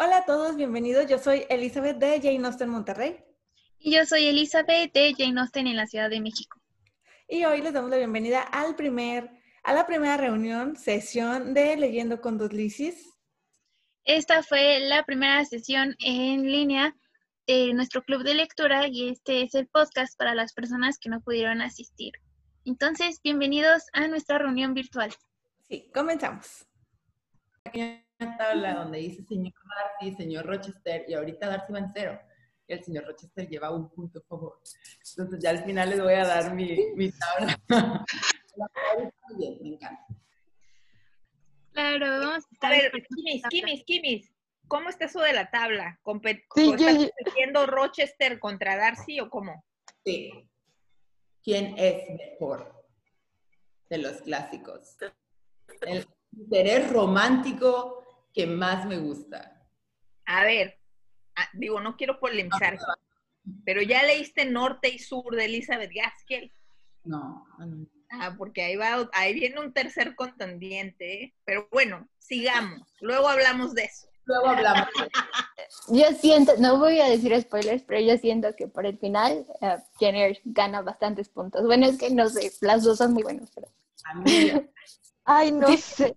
Hola a todos, bienvenidos. Yo soy Elizabeth de Jane Austen Monterrey. Y yo soy Elizabeth de Jane Austen en la Ciudad de México. Y hoy les damos la bienvenida al primer, a la primera reunión, sesión de Leyendo con dos Lisis. Esta fue la primera sesión en línea de nuestro club de lectura y este es el podcast para las personas que no pudieron asistir. Entonces, bienvenidos a nuestra reunión virtual. Sí, comenzamos. Tabla donde dice señor Darcy, señor Rochester, y ahorita Darcy va en cero. Y el señor Rochester lleva un punto favor. Entonces ya al final les voy a dar mi, mi tabla. Muy bien, me encanta. Claro, vamos a ver, Kimis, Kimis, Kimis, ¿cómo está eso de la tabla? Compet Sí, ¿o ¿Está yo- compitiendo Rochester contra Darcy o cómo? Sí. ¿Quién es mejor de los clásicos? El interés romántico que más me gusta. A ver, digo, no quiero polemizar, pero ya leíste Norte y Sur de Elizabeth Gaskell. No, no. Ah, porque ahí va, ahí viene un tercer contendiente, ¿eh? Pero bueno, sigamos. Luego hablamos de eso. Luego hablamos. Yo siento, no voy a decir spoilers, pero yo siento que por el final eh, Jenner gana bastantes puntos. Bueno, es que no sé, las dos son muy buenas, pero... Amiga. Ay, no sé.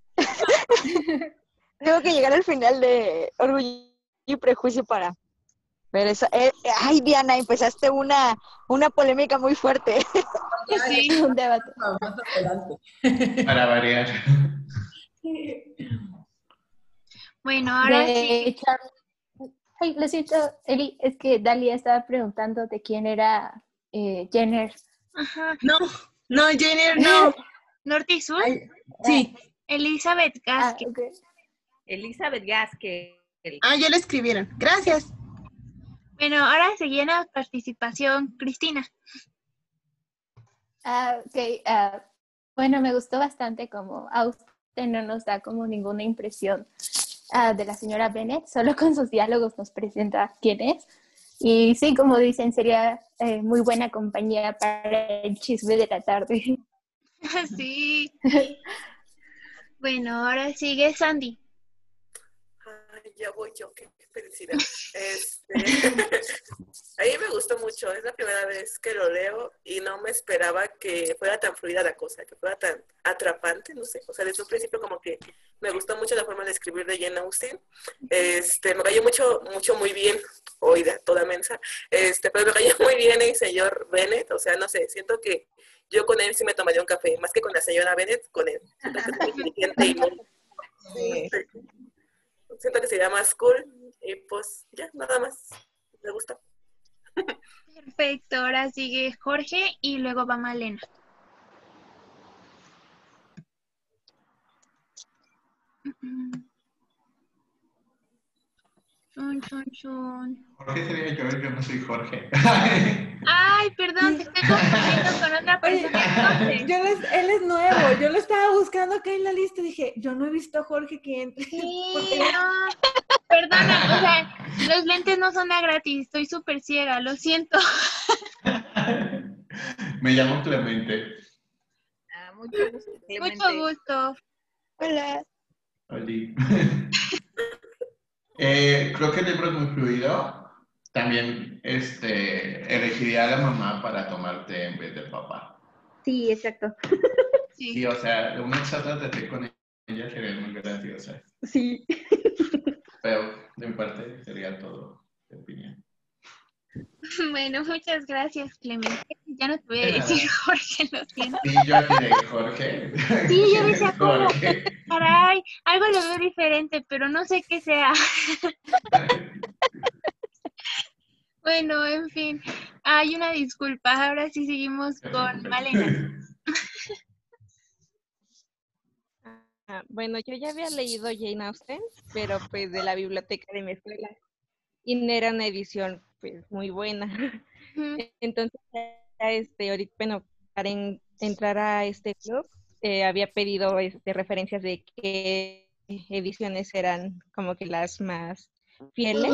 Tengo que llegar al final de Orgullo y Prejuicio para ver eso. Eh, ay, Diana, empezaste una, una polémica muy fuerte. Sí, un debate. Para variar. Bueno, ahora De sí. Charles- Ay, lo siento, Eli, es que Dalia estaba preguntando de quién era eh, Jenner. Ajá. No, no, Jenner, no. Norte y Sur. Sí. Elizabeth Ah, Gaskell. Elizabeth Gaskell. Ah, ya lo escribieron. Gracias. Bueno, ahora seguía la participación Cristina. Ah, ok, ah, bueno, me gustó bastante como Austen no nos da como ninguna impresión ah, de la señora Bennet, solo con sus diálogos nos presenta quién es. Y sí, como dicen, sería eh, muy buena compañía para el chisme de la tarde. sí. Bueno, ahora sigue Sandy. Ya voy yo, qué felicidad. Este, a mí me gustó mucho, es la primera vez que lo leo y no me esperaba que fuera tan fluida la cosa, que fuera tan atrapante, no sé. O sea, desde un principio como que me gustó mucho la forma de escribir de Jane Austen. Este, me cayó mucho, mucho muy bien, oída, toda mensa, este, pero me cayó muy bien el señor Bennett, o sea, no sé, siento que yo con él sí me tomaría un café, más que con la señora Bennett, con él. Siento que es muy inteligente y muy... Sí. Siento que sería más cool y pues ya, nada más. Me gusta. Perfecto, ahora sigue Jorge y luego va Malena. Chun, chun, chun. Jorge sería yo, yo no soy Jorge. Ay, perdón, te estoy confundiendo con otra persona yo les- él es nuevo. Yo lo estaba buscando acá en la lista y dije, yo no he visto a Jorge que entre. Sí, no. Perdona, o sea, los lentes no son de gratis, estoy súper ciega, lo siento. Me llamo Clemente. Ah, mucho gusto, Clemente. Mucho gusto. Hola. Oli. Eh, creo que el libro es muy fluido. También este, elegiría a la mamá para tomarte en vez del papá. Sí, exacto. Sí, Sí. o sea, una charla de té con ella sería muy graciosa. Sí. Pero de mi parte sería todo de opinión. Bueno, muchas gracias, Clemente. Ya no te voy a De decir. Jorge, lo siento. Sí, yo de Jorge. Sí, yo decía, ¿cómo? Jorge. Caray, algo lo veo diferente, pero no sé qué sea. Bueno, en fin, hay una disculpa. Ahora sí seguimos con Malena. Ah, bueno, yo ya había leído Jane Austen, pero pues de la biblioteca de mi escuela. Y no era una edición pues muy buena. Entonces, este, ahorita, bueno, para en- entrar a este club, eh, había pedido este, referencias de qué ediciones eran como que las más fieles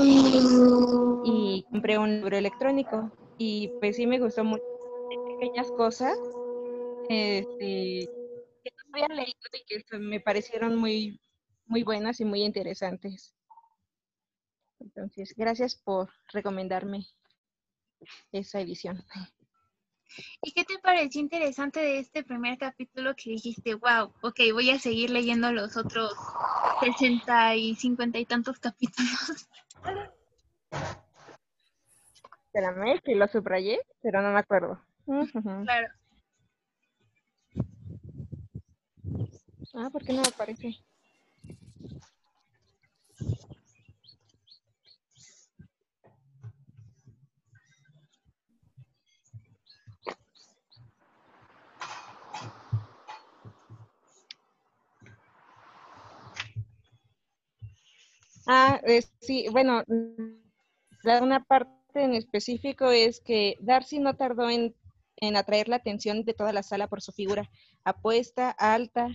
y compré un libro electrónico y pues sí me gustó mucho pequeñas cosas este, que no había leído y que me parecieron muy muy buenas y muy interesantes. Entonces, gracias por recomendarme esa edición. ¿Y qué te pareció interesante de este primer capítulo que dijiste, wow, ok, voy a seguir leyendo los otros 60 y 50 y tantos capítulos? Espérame, que lo subrayé, pero no me acuerdo. Claro. Ah, ¿por qué no me aparece? Ah, eh, sí, bueno, mm, una parte en específico es que Darcy no tardó en, en atraer la atención de toda la sala por su figura apuesta, alta,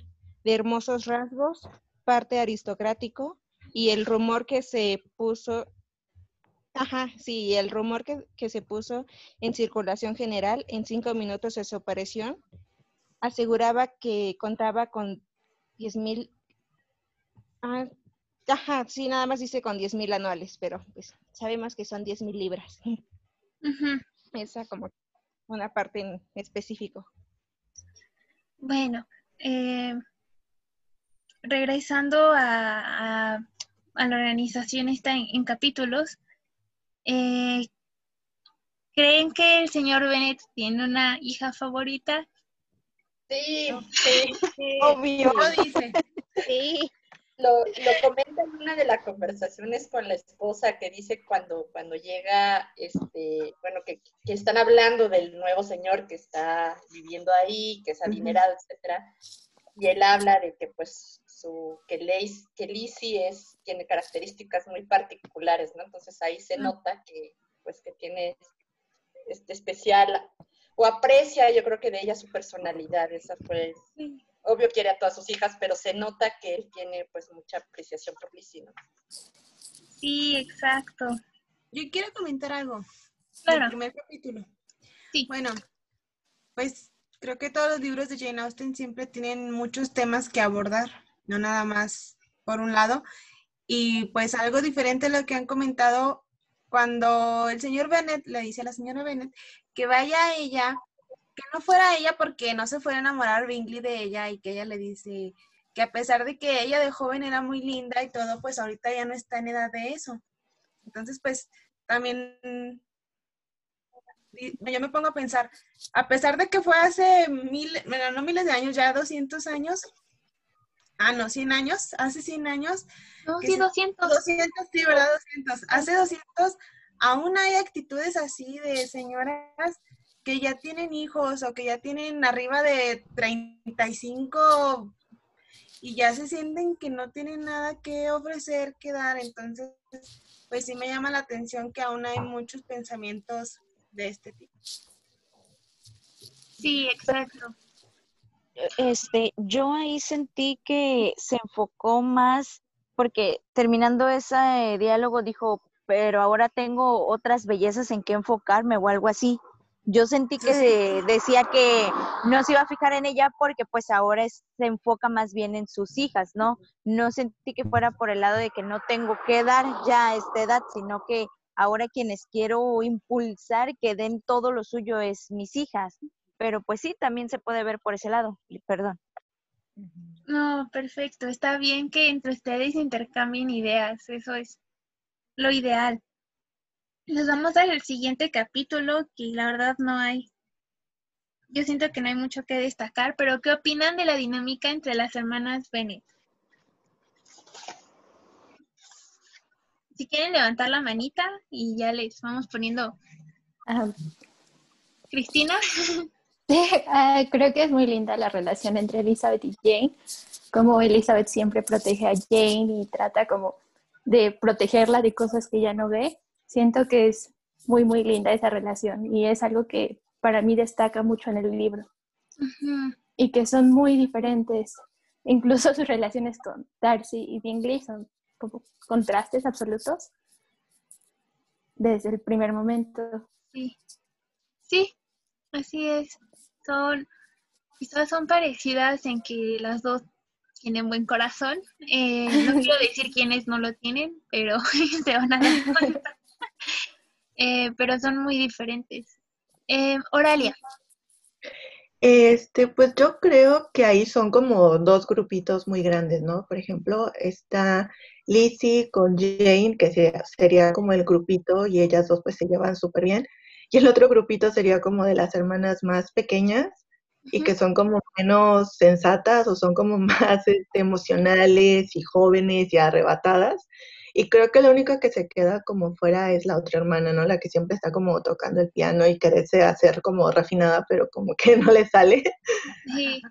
de hermosos rasgos, parte aristocrático, y el rumor que se puso, ajá, sí, el rumor que, que se puso en circulación general en cinco minutos de su aparición aseguraba que contaba con 10 mil, ah, ajá, sí, nada más dice con 10 mil anuales, pero pues sabemos que son 10 mil libras. Esa como una parte en específico. Bueno, eh, regresando a, a- a la organización esta en, en capítulos, eh, ¿creen que el señor Bennett tiene una hija favorita? Sí, sí, sí. Obvio. Lo dice. Sí, lo, lo comenta en una de las conversaciones con la esposa que dice cuando, cuando llega, este, bueno, que, que están hablando del nuevo señor que está viviendo ahí, que es adinerado, etcétera, y él habla de que pues su, que, Leis, que Lizzie es, tiene características muy particulares, ¿no? Entonces ahí se nota que pues que tiene este especial o aprecia yo creo que de ella su personalidad, esa fue obvio quiere a todas sus hijas, pero se nota que él tiene pues mucha apreciación por Lizzie, ¿no? Sí, exacto. Yo quiero comentar algo. Claro. Del primer capítulo. Sí. Bueno, pues creo que todos los libros de Jane Austen siempre tienen muchos temas que abordar, no nada más por un lado. Y pues algo diferente a lo que han comentado cuando el señor Bennett le dice a la señora Bennett que vaya a ella, que no fuera ella porque no se fuera a enamorar Bingley de ella y que ella le dice que a pesar de que ella de joven era muy linda y todo, pues ahorita ya no está en edad de eso. Entonces, pues también yo me pongo a pensar, a pesar de que fue hace mil, bueno, no miles de años, ya 200 años, ah, no, 100 años, hace 100 años. No, sí, se- 200. 200, sí, ¿verdad? 200. Hace 200, aún hay actitudes así de señoras que ya tienen hijos o que ya tienen arriba de 35 y ya se sienten que no tienen nada que ofrecer, que dar. Entonces, pues sí me llama la atención que aún hay muchos pensamientos de este tipo. Sí, exacto. Este, yo ahí sentí que se enfocó más, porque terminando ese diálogo dijo, pero ahora tengo otras bellezas en que enfocarme o algo así. Yo sentí que de- decía que no se iba a fijar en ella porque pues ahora es- se enfoca más bien en sus hijas, ¿no? No sentí que fuera por el lado de que no tengo que dar ya a esta edad, sino que ahora quienes quiero impulsar que den todo lo suyo es mis hijas. Pero pues sí, también se puede ver por ese lado, perdón. No, perfecto. Está bien que entre ustedes intercambien ideas. Eso es lo ideal. Nos vamos al siguiente capítulo, que la verdad no hay. Yo siento que no hay mucho que destacar, pero ¿qué opinan de la dinámica entre las hermanas Bennett? Si quieren levantar la manita y ya les vamos poniendo. Cristina. ah, creo que es muy linda la relación entre Elizabeth y Jane, como Elizabeth siempre protege a Jane y trata como de protegerla de cosas que ella no ve. Siento que es muy, muy linda esa relación y es algo que para mí destaca mucho en el libro y que son muy diferentes. Incluso sus relaciones con Darcy y Bingley son como contrastes absolutos desde el primer momento. Sí. Sí, así es. Son, quizás son parecidas en que las dos tienen buen corazón. Eh, no quiero decir quiénes no lo tienen, pero se van a dar cuenta. Eh, pero son muy diferentes. Eh, Oralia. Este, pues yo creo que ahí son como dos grupitos muy grandes, ¿no? Por ejemplo, está Lizzie con Jane, que se- sería como el grupito y ellas dos pues se llevan súper bien. Y el otro grupito sería como de las hermanas más pequeñas y que son como menos sensatas o son como más este, emocionales y jóvenes y arrebatadas. Y creo que la única que se queda como fuera es la otra hermana, ¿no? La que siempre está como tocando el piano y que desea hacer como refinada, pero como que no le sale. Sí.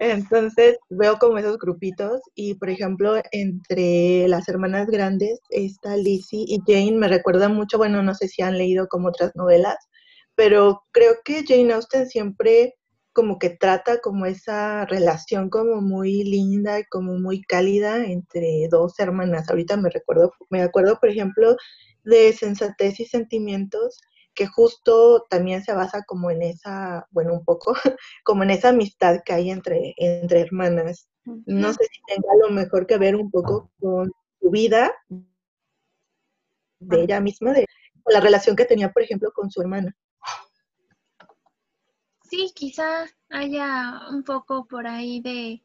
Entonces veo como esos grupitos y por ejemplo entre las hermanas grandes está Lizzie y Jane me recuerda mucho, bueno, no sé si han leído como otras novelas, pero creo que Jane Austen siempre como que trata como esa relación como muy linda y como muy cálida entre dos hermanas. Ahorita me recuerdo, me acuerdo por ejemplo de Sensatez y Sentimientos que justo también se basa como en esa, bueno, un poco, como en esa amistad que hay entre, entre hermanas. No sé si tenga lo mejor que ver un poco con su vida de ella misma, de con la relación que tenía, por ejemplo, con su hermana. Sí, quizá haya un poco por ahí de,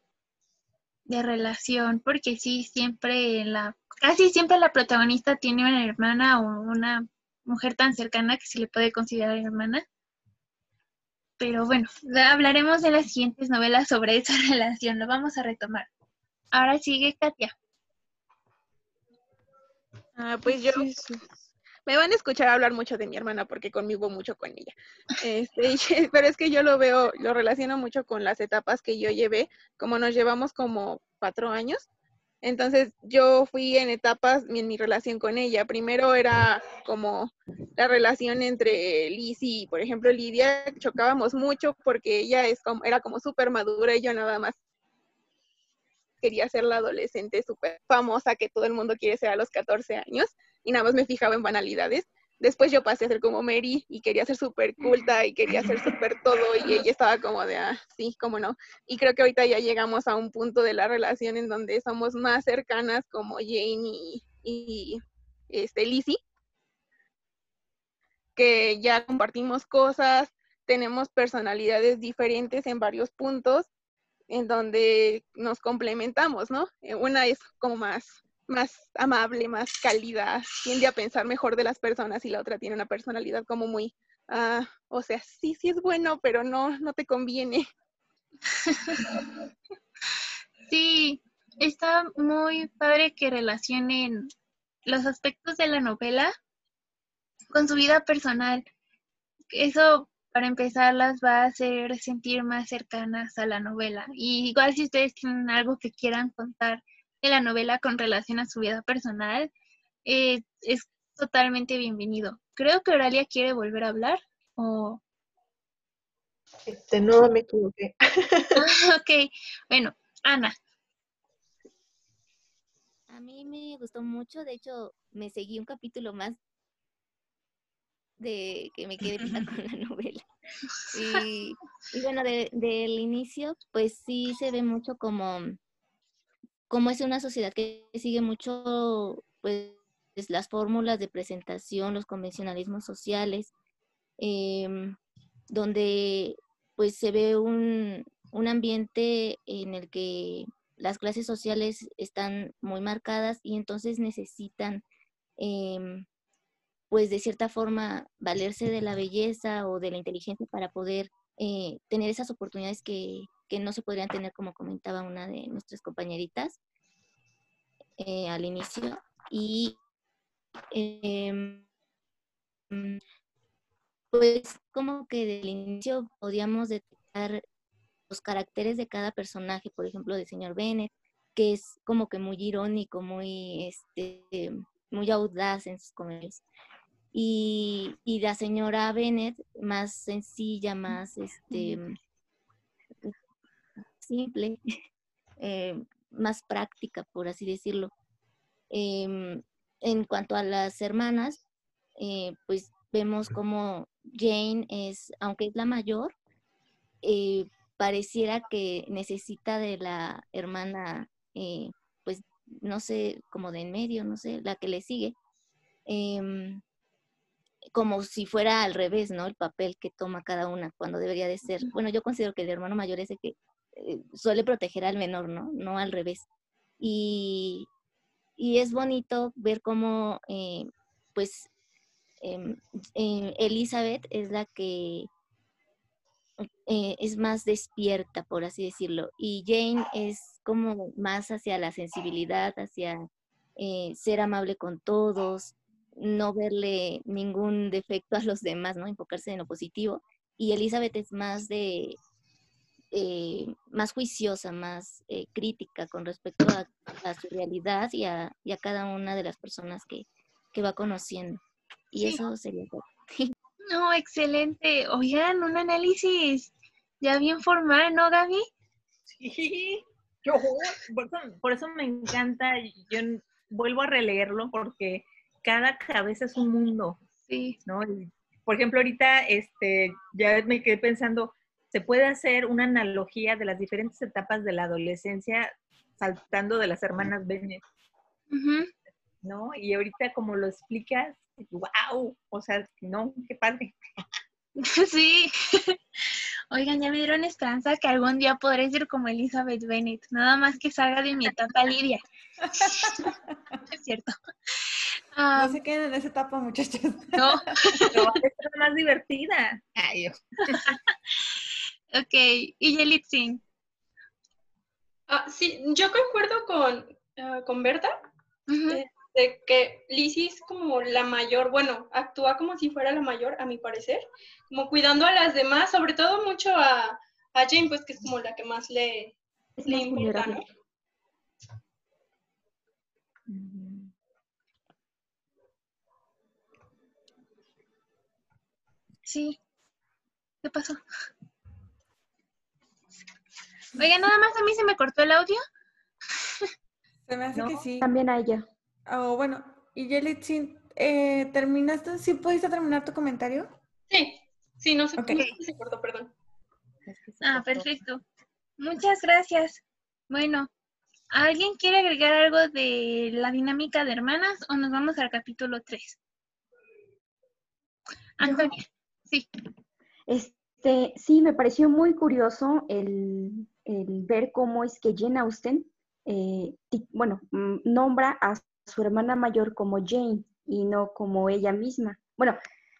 de relación, porque sí, siempre la, casi siempre la protagonista tiene una hermana o una mujer tan cercana que se le puede considerar hermana. Pero bueno, hablaremos en las siguientes novelas sobre esa relación, lo vamos a retomar. Ahora sigue Katia. Ah, pues yo me van a escuchar hablar mucho de mi hermana porque convivo mucho con ella. Este, pero es que yo lo veo, lo relaciono mucho con las etapas que yo llevé, como nos llevamos como cuatro años. Entonces yo fui en etapas en mi relación con ella. Primero era como la relación entre Liz y, por ejemplo, Lidia. Chocábamos mucho porque ella es como, era como súper madura y yo nada más quería ser la adolescente súper famosa que todo el mundo quiere ser a los 14 años y nada más me fijaba en banalidades. Después yo pasé a ser como Mary y quería ser súper culta y quería ser súper todo y ella estaba como de, ah, sí, cómo no. Y creo que ahorita ya llegamos a un punto de la relación en donde somos más cercanas como Jane y, y este, Lizzie, que ya compartimos cosas, tenemos personalidades diferentes en varios puntos en donde nos complementamos, ¿no? Eh, Una es como más, más amable, más cálida, tiende a pensar mejor de las personas y la otra tiene una personalidad como muy, ah, o sea, sí, sí es bueno, pero no, no te conviene. Sí, está muy padre que relacionen los aspectos de la novela con su vida personal. Eso, para empezar, las va a hacer sentir más cercanas a la novela. Y igual si ustedes tienen algo que quieran contar de la novela con relación a su vida personal, eh, es totalmente bienvenido. Creo que Oralia quiere volver a hablar. O... Este, no me equivoqué. Ah, ok, bueno, Ana. A mí me gustó mucho, de hecho, me seguí un capítulo más de que me quedé con la novela. Y, y bueno, de- del inicio, pues sí se ve mucho como, como es una sociedad que sigue mucho, pues, las fórmulas de presentación, los convencionalismos sociales, em, donde pues se ve un, un ambiente en el que las clases sociales están muy marcadas y entonces necesitan, em, pues de cierta forma, valerse de la belleza o de la inteligencia para poder eh, tener esas oportunidades que, que no se podrían tener, como comentaba una de nuestras compañeritas eh, al inicio. Y mm, pues como que del inicio podíamos detectar los caracteres de cada personaje, por ejemplo, del señor Bennett, que es como que muy irónico, muy, este, muy audaz en sus comentarios. Y, y la señora Bennett, más sencilla, más este, simple, eh, más práctica, por así decirlo. Em, en cuanto a las hermanas, eh, pues vemos como Jane es, aunque es la mayor, eh, pareciera que necesita de la hermana, pues no sé, como de en medio, no sé, la que le sigue, em, como si fuera al revés, ¿no? El papel que toma cada una cuando debería de ser. Bueno, yo considero que el hermano mayor es el que suele proteger al menor, ¿no? No al revés. Y, y es bonito ver cómo, eh, pues, em, eh, Elizabeth es la que eh, es más despierta, por así decirlo, y Jane es como más hacia la sensibilidad, hacia eh, ser amable con todos, no verle ningún defecto a los demás, ¿no? Enfocarse en lo positivo. Y Elizabeth es más de, eh, más juiciosa, más eh, crítica con respecto a, a su realidad y a, y a, cada una de las personas que, que va conociendo. Y Sí. eso sería todo. No, excelente. Oigan, un análisis ya bien formal, ¿no, Gaby? Sí, yo, por eso, por eso me encanta, yo vuelvo a releerlo porque cada cabeza es un mundo, Sí. ¿no? Y, por ejemplo, ahorita este, ya me quedé pensando, se puede hacer una analogía de las diferentes etapas de la adolescencia saltando de las hermanas Bennett. ¿no? Y ahorita como lo explicas, wow, o sea, no, qué padre. Sí. Oigan, ya me dieron esperanza que algún día podré ser como Elizabeth Bennet. Nada más que salga de mi etapa Lidia. es cierto. No se queden en esa etapa, muchachos. no. Pero va a ser más divertida. Ay, yo. Ok. Y Yelitzin. Ah, sí, yo concuerdo con, ah, con Berta, eh, de que Lizzie es como la mayor, bueno, actúa como si fuera la mayor, a mi parecer, como cuidando a las demás, sobre todo mucho a, a Jane, pues que es como la que más le, Es le más importa, ¿no? Sí. ¿Qué pasó? Oigan, nada más a mí se me cortó el audio. Se me hace No. que sí. También a ella. Oh, bueno, y Yelitzin, eh, ¿terminaste? ¿Sí pudiste terminar tu comentario? Sí, sí, no sé Ok. no sé si se cortó, perdón. Es que se Ah, cortó. perfecto. Muchas gracias. Bueno, ¿alguien quiere agregar algo de la dinámica de hermanas o nos vamos al capítulo 3? Antonia, sí. Este, sí, me pareció muy curioso el, el ver cómo es que Jane Austen, eh, bueno, mm, nombra a su hermana mayor como Jane y no como ella misma. Bueno,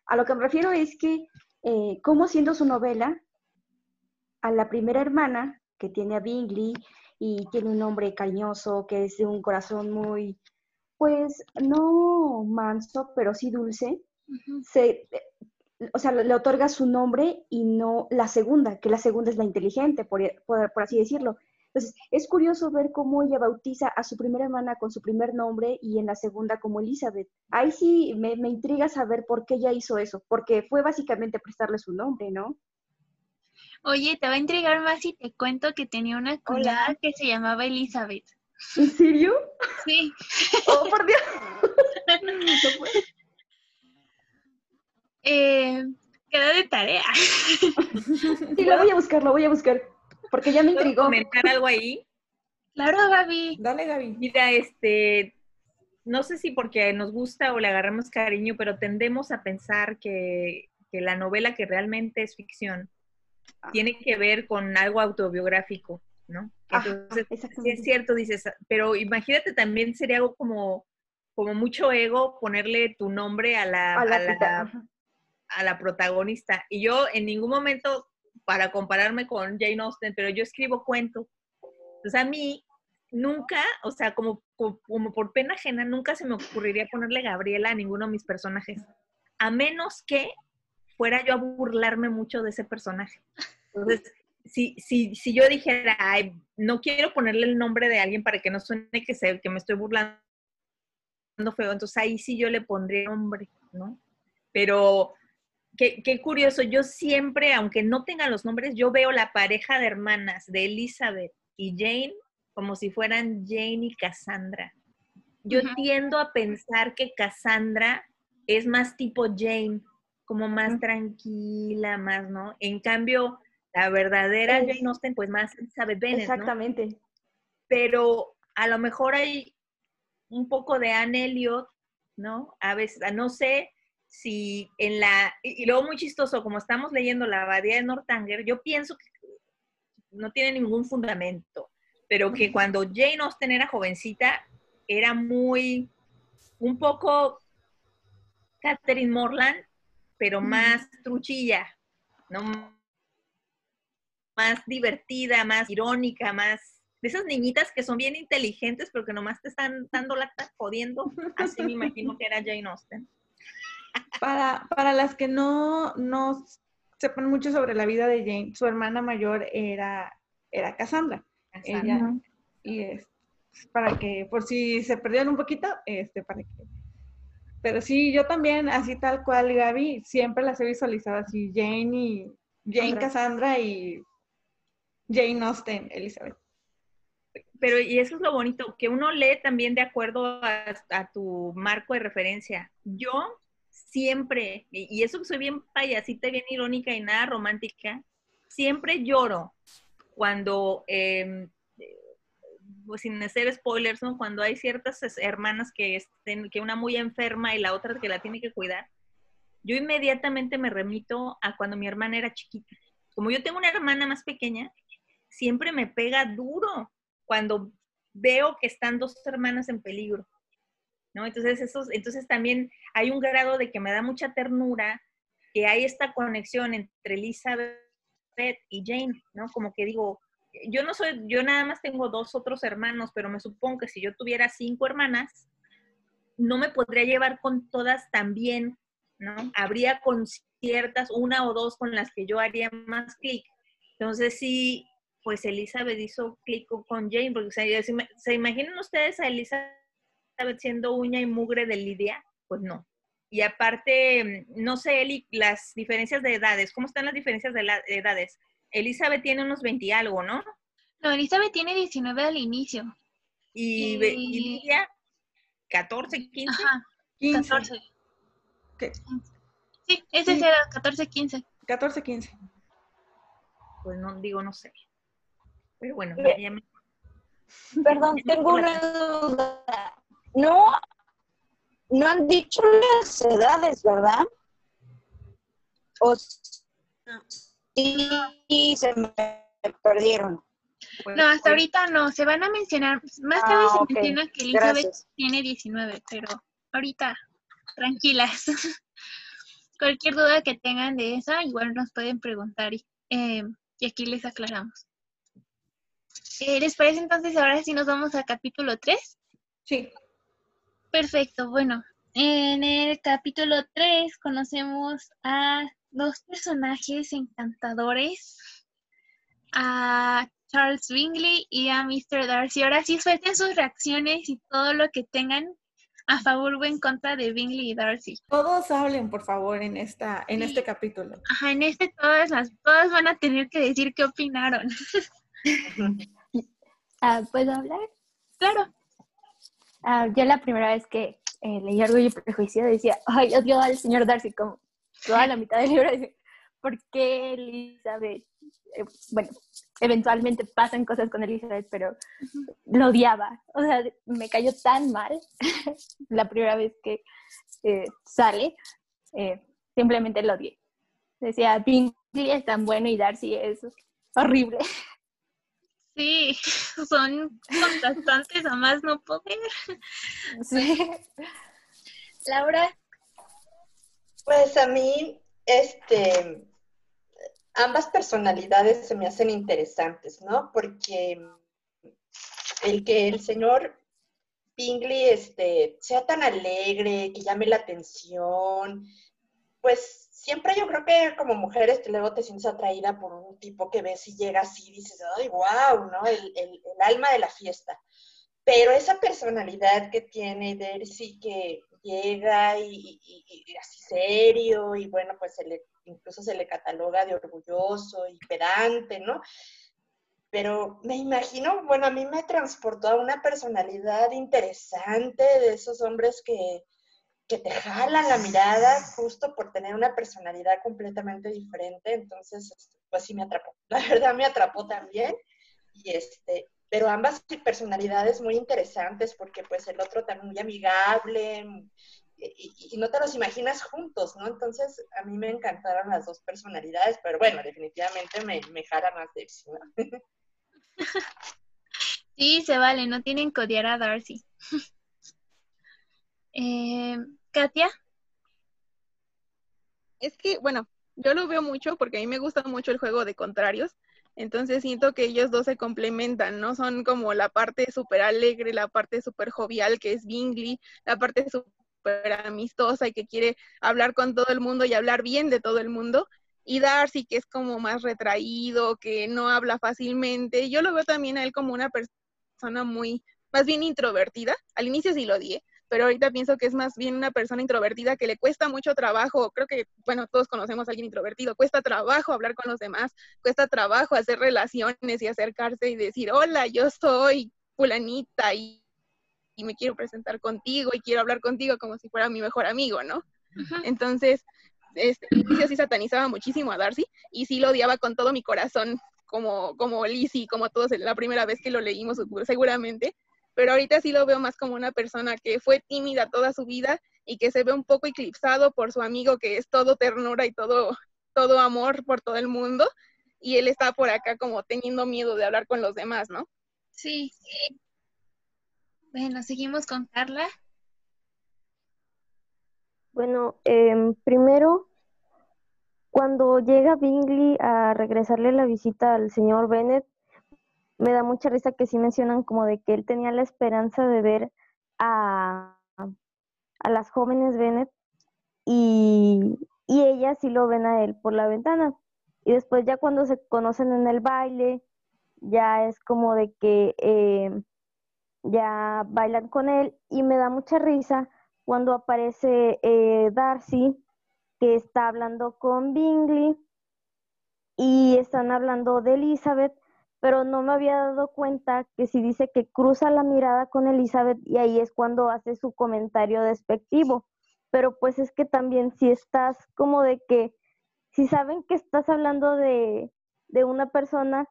a lo que me refiero es que, eh, como siendo su novela, a la primera hermana, que tiene a Bingley y tiene un nombre cariñoso, que es de un corazón muy, pues, no manso, pero sí dulce, se, o sea, le, otorga su nombre y no la segunda, que la segunda es la inteligente, por, por- por así decirlo. Entonces, es curioso ver cómo ella bautiza a su primera hermana con su primer nombre y en la segunda como Elizabeth. Ahí sí me, me intriga saber por qué ella hizo eso, porque fue básicamente prestarle su nombre, ¿no? Oye, te va a intrigar más si te cuento que tenía una cuñada que se llamaba Elizabeth. ¿En serio? Sí. ¡Oh, por Dios! Eh, quedó de tarea. Sí, lo voy a buscar, lo voy a buscar, porque ya me ¿Puedo intrigó. comentar algo ahí? Claro, Gaby. Dale, Gaby. Mira, este, no sé si porque nos gusta o le agarramos cariño, pero tendemos a pensar que, que la novela que realmente es ficción Ah. tiene que ver con algo autobiográfico, ¿no? Ajá, Entonces, sí es cierto, dices, pero imagínate también sería algo como, como mucho ego ponerle tu nombre a la, A la a la- pita- ajá. A la protagonista. Y yo en ningún momento, para compararme con Jane Austen, pero yo escribo cuentos. Entonces a mí nunca, o sea, como, como, como por pena ajena, nunca se me ocurriría ponerle Gabriela a ninguno de mis personajes. A menos que fuera yo a burlarme mucho de ese personaje. Entonces, si, si, si yo dijera, Ay, no quiero ponerle el nombre de alguien para que no suene que, se, que me estoy burlando feo, entonces ahí sí yo le pondría nombre, ¿no? Pero qué, qué curioso, yo siempre, aunque no tengan los nombres, yo veo la pareja de hermanas de Elizabeth y Jane como si fueran Jane y Cassandra. Yo tiendo a pensar que Cassandra es más tipo Jane, como más tranquila, más, ¿no? En cambio, la verdadera Es- Jane Austen, pues más Elizabeth Bennet, ¿no? Exactamente. Pero a lo mejor hay un poco de Anne Elliot, ¿no? A veces, no sé si en la, y, y luego muy chistoso, como estamos leyendo la abadía de Northanger, yo pienso que no tiene ningún fundamento, pero que cuando Jane Austen era jovencita, era muy, un poco Catherine Morland, pero más truchilla, ¿no? Más divertida, más irónica, más de esas niñitas que son bien inteligentes, pero que nomás te están dando lata jodiendo. Así me imagino que era Jane Austen. Para, para las que no, no sepan mucho sobre la vida de Jane, su hermana mayor era, era Cassandra. Cassandra. Ella, y es para que, por si se perdieron un poquito, este, para que. Pero sí, yo también, así tal cual, Gaby, siempre las he visualizado así, Jane y Jane Cassandra. Cassandra y Jane Austen, Elizabeth. Pero, y eso es lo bonito, que uno lee también de acuerdo a, a tu marco de referencia. Yo siempre, y, eso que soy bien payasita, bien irónica y nada romántica, siempre lloro cuando, eh, pues sin hacer spoilers. Cuando hay ciertas hermanas que estén, que una muy enferma y la otra que la tiene que cuidar. Yo inmediatamente me remito a cuando mi hermana era chiquita. Como yo tengo una hermana más pequeña, siempre me pega duro cuando veo que están dos hermanas en peligro. ¿No? Entonces, esos, entonces también hay un grado de que me da mucha ternura que hay esta conexión entre Elizabeth y Jane, ¿no? Como que digo, yo no soy, yo nada más tengo dos otros hermanos, pero me supongo que si yo tuviera cinco hermanas, no me podría llevar con todas tan bien, ¿no? Habría con ciertas, una o dos con las que yo haría más clic. Entonces sí, pues Elizabeth hizo clic con- Jane, porque o sea, ¿se, ima- ¿se imaginan ustedes a Elizabeth siendo uña y mugre de Lidia? Pues no. Y aparte, mm, no sé, Eli, las diferencias de edades, ¿cómo están las diferencias de, la- de edades? Elizabeth tiene unos 20 y algo, ¿no? No, Elizabeth tiene 19 al inicio. Y, Y- y Lidia, 14, 15. Ajá, 15. 14. ¿Qué? Sí, ese Sí. era 14, 15. 14, 15. Pues no, digo, no sé. Pero bueno, Ve- ya me- Perdón, tengo una duda. No, no han dicho las edades, ¿verdad? O sí, se me perdieron. No, hasta ahorita no, se van a mencionar, más tarde Ah, se ok, menciona que Elizabeth gracias. tiene 19, pero ahorita, tranquilas. Cualquier duda que tengan de esa, igual nos pueden preguntar y, eh, y aquí les aclaramos. Eh, ¿Les parece entonces ahora sí nos vamos al capítulo 3? Sí. Perfecto, bueno, en el capítulo 3 conocemos a dos personajes encantadores, a Charles Bingley y a Mr. Darcy. Ahora sí suelten sus reacciones y todo lo que tengan a favor o en contra de Bingley y Darcy. Todos hablen, por favor, en, esta, en este capítulo. Ajá, en este todas las, todas van a tener que decir qué opinaron. Ah, ¿Puedo hablar? Claro. Ah, yo la primera vez que eh, leí Orgullo y Prejuicio decía, ay, odio al señor Darcy, como toda la mitad del libro, decía, ¿por qué Elizabeth? Eh, bueno, eventualmente pasan cosas con Elizabeth, pero lo odiaba. O sea, me cayó tan mal la primera vez que eh, sale, eh, simplemente lo odié. Decía, Bingley es tan bueno y Darcy es horrible. Sí, son contrastantes a más no poder. Sí. Laura, Pues a mí, este, ambas personalidades se me hacen interesantes, ¿no? Porque el que el señor Bingley este, sea tan alegre, que llame la atención, pues siempre yo creo que como mujeres te luego te sientes atraída por un tipo que ves y llega así y dices, ay, wow, ¿no? El, alma de la fiesta. Pero esa personalidad que tiene Darcy que llega y- y así serio y bueno, pues se le, incluso se le cataloga de orgulloso y pedante, ¿no? Pero me imagino, bueno, a mí me transportó a una personalidad interesante de esos hombres que, que te jalan la mirada justo por tener una personalidad completamente diferente. Entonces, este, pues sí me atrapó. La verdad me atrapó también. Y este, pero ambas personalidades muy interesantes porque pues el otro también muy amigable y, no te los imaginas juntos, ¿no? Entonces a mí me encantaron las dos personalidades, pero bueno, definitivamente me, me jala más Darcy, ¿no? Sí, se vale, no tienen que odiar a Darcy. Eh, Katia, Es que, bueno, yo lo veo mucho porque a mí me gusta mucho el juego de contrarios. Entonces siento que ellos dos se complementan, ¿no? Son como la parte súper alegre, la parte súper jovial que es Bingley, la parte súper amistosa y que quiere hablar con todo el mundo y hablar bien de todo el mundo. Y Darcy, que es como más retraído, que no habla fácilmente. Yo lo veo también a él como una persona muy, más bien introvertida. Al inicio sí lo odié, pero ahorita pienso que es más bien una persona introvertida que le cuesta mucho trabajo, creo que, bueno, todos conocemos a alguien introvertido, cuesta trabajo hablar con los demás, cuesta trabajo hacer relaciones y acercarse y decir, hola, yo soy fulanita y, y me quiero presentar contigo y quiero hablar contigo como si fuera mi mejor amigo, ¿no? Entonces, este, inicio sí satanizaba muchísimo a Darcy y sí lo odiaba con todo mi corazón, como, como Lizzie, como todos la primera vez que lo leímos seguramente, pero ahorita sí lo veo más como una persona que fue tímida toda su vida y que se ve un poco eclipsado por su amigo que es todo ternura y todo, todo amor por todo el mundo y él está por acá como teniendo miedo de hablar con los demás, ¿no? sí. Bueno, seguimos con Carla. Bueno, em, primero, cuando llega Bingley a regresarle la visita al señor Bennett, me da mucha risa que sí mencionan como de que él tenía la esperanza de ver a, a las jóvenes Bennett y, y ellas sí lo ven a él por la ventana. Y después ya cuando se conocen en el baile, ya es como de que em, ya bailan con él y me da mucha risa cuando aparece eh, Darcy que está hablando con Bingley y están hablando de Elizabeth, pero no me había dado cuenta que si dice que cruza la mirada con Elizabeth y ahí es cuando hace su comentario despectivo. Pero pues es que también si estás como de que, si saben que estás hablando de, de una persona,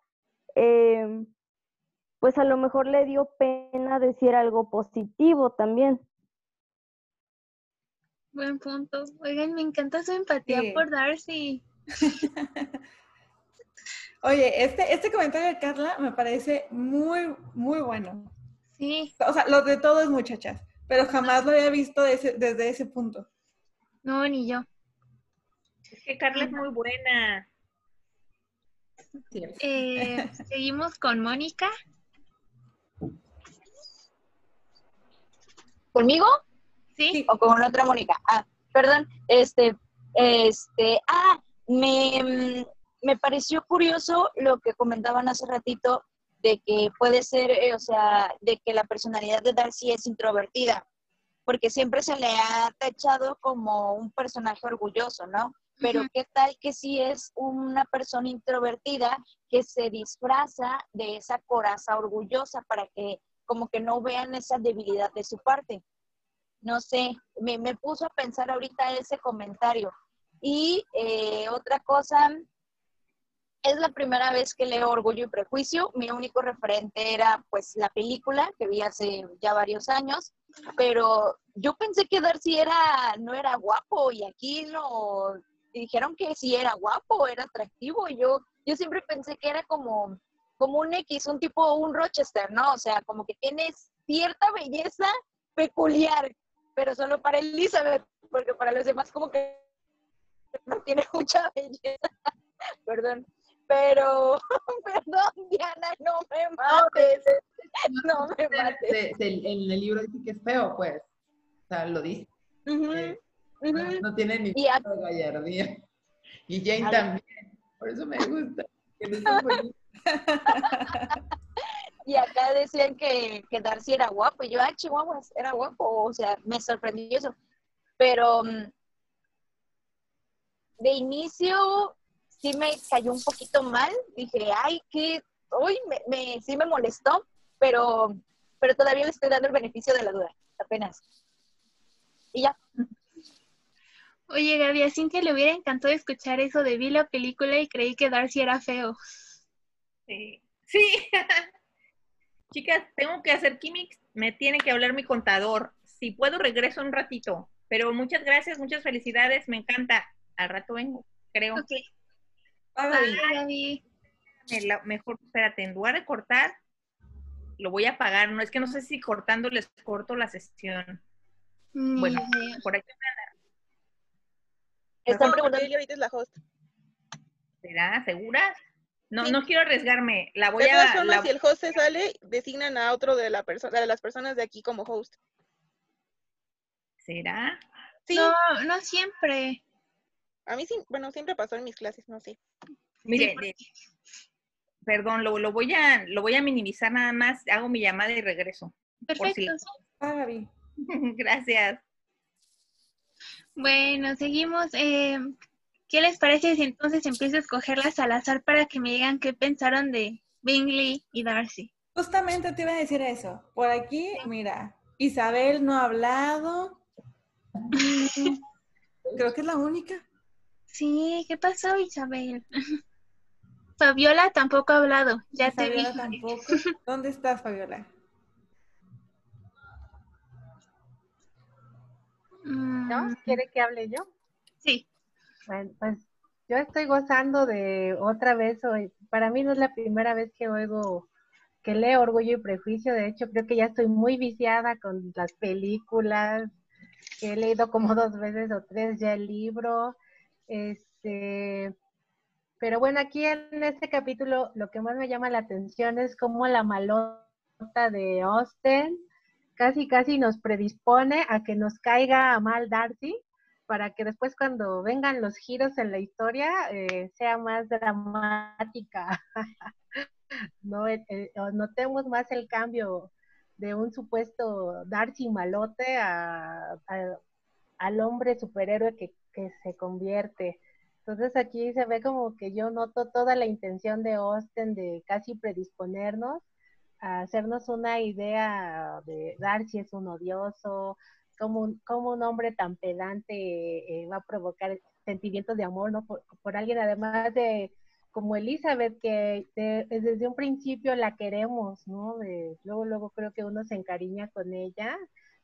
eh, pues a lo mejor le dio pena decir algo positivo también. Buen punto. Oigan, me encanta su empatía Sí. por Darcy. Oye, este, este comentario de Carla me parece muy, muy bueno. Sí. O sea, lo de todos, muchachas, pero jamás lo había visto de ese- desde ese punto. No, ni yo. Es que Carla es muy buena. Eh, seguimos con Mónica. ¿Conmigo? Sí. ¿O con otra Mónica? Ah, perdón, este, este, ah, me, mm, me pareció curioso lo que comentaban hace ratito de que puede ser, eh, o sea, de que la personalidad de Darcy es introvertida, porque siempre se le ha tachado como un personaje orgulloso, ¿no? Pero. ¿qué tal que si es una persona introvertida que se disfraza de esa coraza orgullosa para que como que no vean esa debilidad de su parte? no sé, me, me puso a pensar ahorita ese comentario. Y eh, otra cosa, es la primera vez que leo Orgullo y Prejuicio. Mi único referente era pues la película que vi hace ya varios años, pero yo pensé que Darcy era, no era guapo y aquí lo dijeron que sí era guapo, era atractivo. Yo, yo siempre pensé que era como, como un X, un tipo, un Rochester, ¿no? O sea, como que tiene cierta belleza peculiar, pero solo para Elizabeth, porque para los demás como que no tiene mucha belleza. Perdón. Pero, perdón, Diana, no me mates. No me mates. En el libro dice que es feo, pues. O sea, lo dice. Eh, no, no tiene ni Y a- de gallardía. Y Jane también. Por eso me gusta. Y acá decían que, que Darcy era guapo. Y yo, ah, chihuahuas, era guapo. O sea, me sorprendió eso. Pero mm, de inicio sí me cayó un poquito mal. Dije, ay, que hoy me, me- sí me molestó, pero, pero todavía le estoy dando el beneficio de la duda, apenas. Y ya. Oye, Gaby, a Cintia le hubiera encantado escuchar eso de vi la película y creí que Darcy era feo. Sí. Sí. Chicas, tengo que hacer químics. Me tiene que hablar mi contador. Si puedo, regreso un ratito. Pero muchas gracias, muchas felicidades. Me encanta. Al rato vengo, creo. Ok. Bye, Gaby. La- mejor, espérate, en lugar de cortar, lo voy a apagar. No es que no sé si cortando les corto la sesión. Bueno, por aquí Están preguntando. ella ahorita es la host. será, ¿seguras? No, Sí. no quiero arriesgarme. La voy de todas a. formas, la- si el host se sale, designan a otro de, la perso- de las personas de aquí como host. ¿Será? Sí, No, no siempre. A mí sí, bueno, siempre pasó en mis clases, no sé. Mire, de- perdón, lo, lo voy a lo voy a minimizar nada más. Hago mi llamada y regreso. Por si- Perfecto. Ah. Gracias. Bueno, seguimos. Eh, ¿Qué les parece si entonces empiezo a escogerlas al azar para que me digan qué pensaron de Bingley y Darcy? Justamente te iba a decir eso. Por aquí, mira, Isabel no ha hablado. Creo que es la única. Sí, ¿qué pasó, Isabel? Fabiola tampoco ha hablado, ya te vi. Fabiola tampoco. ¿Dónde estás, Fabiola? ¿No? Mm, ¿Quiere que hable yo? Sí. Bueno, pues yo estoy gozando de otra vez hoy. Para mí no es la primera vez que oigo, que leo Orgullo y Prejuicio. De hecho, creo que ya estoy muy viciada con las películas. que He leído como dos veces o tres ya el libro. Este, pero bueno, aquí en este capítulo lo que más me llama la atención es cómo la malota de Austen casi casi nos predispone a que nos caiga mal Darcy para que después cuando vengan los giros en la historia eh, sea más dramática. no Eh, eh, notemos más el cambio de un supuesto Darcy malote a, a- al hombre superhéroe que, que se convierte. Entonces aquí se ve como que yo noto toda la intención de Austen de casi predisponernos a hacernos una idea de Darcy es un odioso, como un, como un hombre tan pedante eh, va a provocar sentimientos de amor, ¿no? Por, alguien además de como Elizabeth, que de- desde un principio la queremos, ¿no? Luego, luego creo que uno se encariña con ella,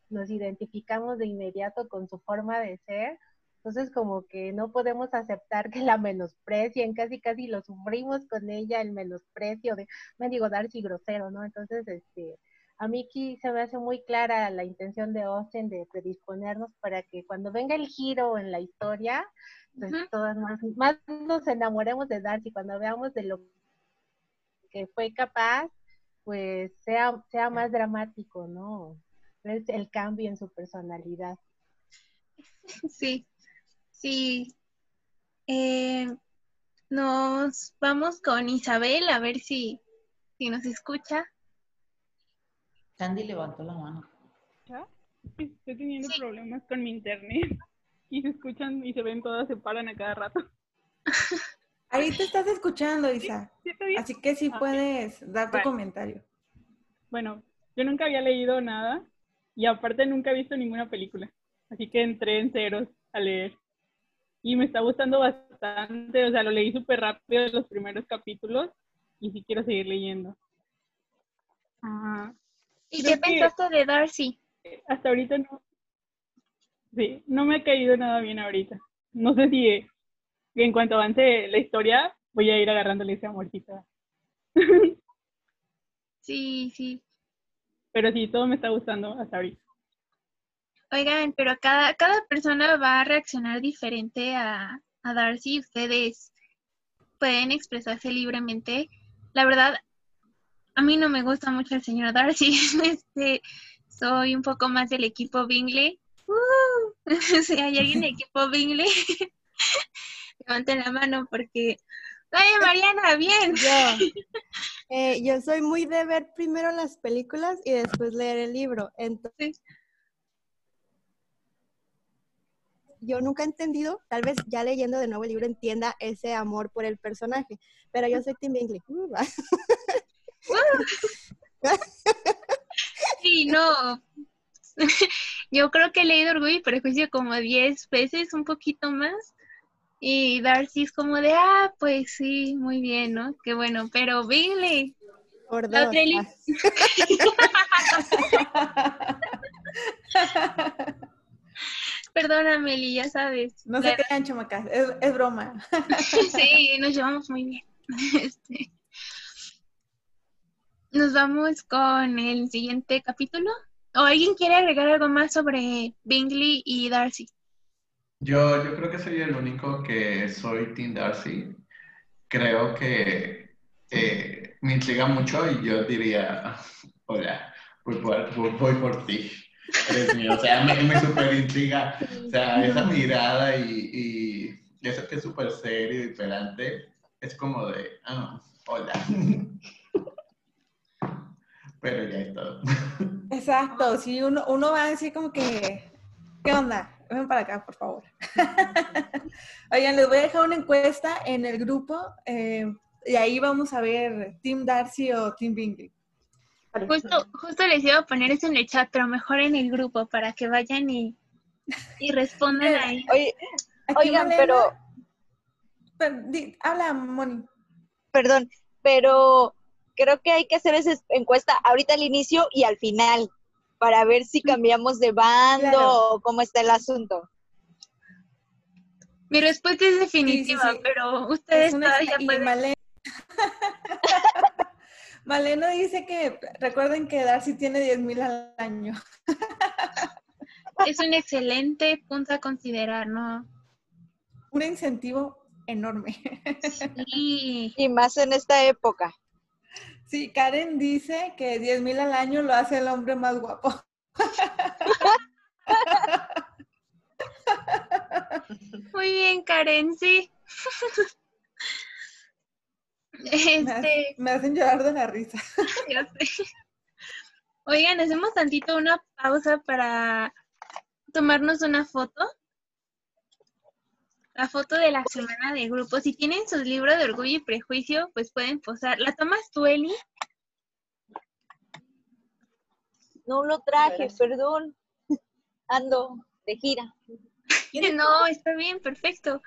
nos identificamos de inmediato con su forma de ser, entonces como que no podemos aceptar que la menosprecien, casi casi lo sufrimos con ella, el menosprecio de, me digo, Darcy grosero, ¿no? Entonces, este, a mí aquí se me hace muy clara la intención de Austin de predisponernos para que cuando venga el giro en la historia, pues todas más, más nos enamoremos de Darcy, cuando veamos de lo que fue capaz, pues sea, sea más dramático, ¿no? Es el cambio en su personalidad. Sí, sí. Eh, nos vamos con Isabel a ver si, si nos escucha. Sandy levantó la mano. ¿Ya? Estoy teniendo problemas con mi internet. Y se escuchan y se ven todas, se paran a cada rato. Ahí te estás escuchando, Isa. Así que sí Ah, puedes dar tu Vale. comentario. Bueno, yo nunca había leído nada y aparte nunca he visto ninguna película. Así que entré en ceros a leer. Y me está gustando bastante, o sea, lo leí súper rápido los primeros capítulos y sí quiero seguir leyendo. Ah, ¿Y creo qué pensaste de Darcy? hasta ahorita no. Sí, no me ha caído nada bien ahorita. No sé si en cuanto avance la historia voy a ir agarrándole ese amorcito. Sí, sí. Pero sí, todo me está gustando hasta ahorita. Oigan, pero cada, cada persona va a reaccionar diferente a, a Darcy. Ustedes pueden expresarse libremente. La verdad, a mí no me gusta mucho el señor Darcy. Este, soy un poco más del equipo Bingley. ¡Uh! si hay alguien del equipo Bingley, levanten la mano porque... ¡Ay, Mariana, bien! Yo. Eh, yo soy muy de ver primero las películas y después leer el libro. Entonces, yo nunca he entendido, tal vez ya leyendo de nuevo el libro entienda ese amor por el personaje, pero yo soy Tim Bingley. Uh. Sí, no. Yo creo que he leído Orgullo y Prejuicio como 10 veces, un poquito más. Y Darcy es como de, ah, pues sí, muy bien, ¿no? Qué bueno, pero Bingley. Por la dos. Perdóname, Eli, ya sabes. No se crean, chamacas, es, es broma. sí, nos llevamos muy bien. Este, Nos vamos con el siguiente capítulo. ¿O alguien quiere agregar algo más sobre Bingley y Darcy? Yo, yo creo que soy el único que soy Team Darcy. Creo que eh, me intriga mucho y yo diría, hola, voy por, voy- voy por ti. Mío. O sea, me, me super intriga. O sea, esa mirada y, y eso que es súper serio y diferente, es como de, ah, hola. Pero ya es todo. Exacto, si uno, uno va a decir como que, ¿qué onda? Ven para acá, por favor. Oigan, les voy a dejar una encuesta en el grupo eh, y ahí vamos a ver Team Darcy o Team Bingley. Justo, justo les iba a poner eso en el chat, pero mejor en el grupo para que vayan y, y respondan ahí. Oye, oigan, Malena- pero, pero di- habla, Moni. perdón, pero creo que hay que hacer esa encuesta ahorita al inicio y al final para ver si cambiamos de bando Claro. o cómo está el asunto. Mi respuesta es definitiva, sí. pero ustedes Es una pueden. Malena. Malena dice que recuerden que Darcy tiene 10 mil al año. Es un excelente punto a considerar, ¿no? Un incentivo enorme. Sí. Y más en esta época. Sí, Karen dice que 10 mil al año lo hace el hombre más guapo. Muy bien, Karen, sí. Este, me hacen llorar de la risa. ya sé. Oigan, hacemos tantito una pausa para tomarnos una foto. La foto de la semana del grupo. Si tienen sus libros de orgullo y prejuicio, pues pueden posar. ¿La tomas tú, Eli? No lo traje, perdón. Ando de gira. No, está bien, perfecto.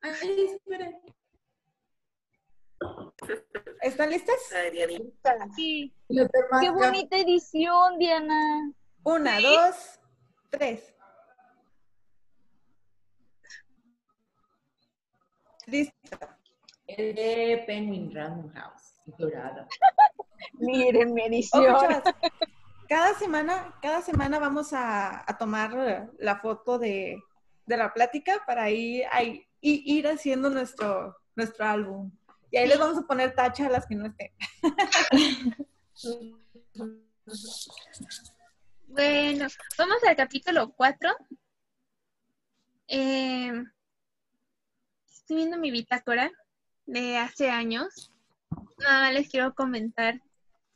Ay, esperen. ¿Están listas? Sí. Qué bonita edición, Diana. Una, dos, tres. Listo. El de Penguin Random House, dorada. Miren mi Ok, edición. cada semana, cada semana vamos a, a tomar la foto de, de la plática para ahí- y ir haciendo nuestro, nuestro álbum. Y ahí les vamos a poner tacha a las que no estén. Bueno, vamos al capítulo 4. Eh, estoy viendo mi bitácora de hace años. Nada más les quiero comentar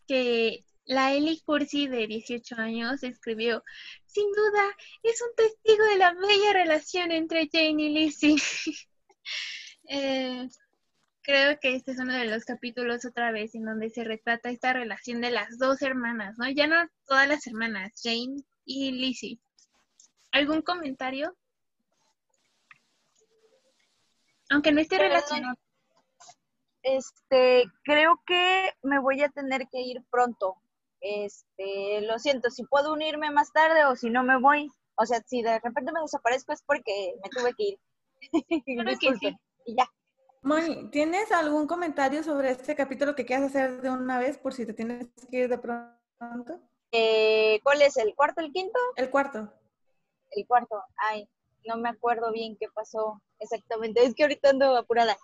que la Ellie Cursi de 18 años escribió, sin duda, es un testigo de la bella relación entre Jane y Lizzie. Eh, creo que este es uno de los capítulos otra vez en donde se retrata esta relación de las dos hermanas, ¿no? Ya no todas las hermanas, Jane y Lizzie. ¿Algún comentario? Aunque no esté relacionado. Este, creo que me voy a tener que ir pronto. Este, lo siento, si puedo unirme más tarde o si no me voy. O sea, si de repente me desaparezco es porque me tuve que ir. Claro que sí. Y ya. Moni, ¿tienes algún comentario sobre este capítulo que quieras hacer de una vez por si te tienes que ir de pronto? Eh, ¿Cuál es? ¿El cuarto, el quinto? El cuarto. El cuarto. Ay, no me acuerdo bien qué pasó exactamente. Es que ahorita ando apurada.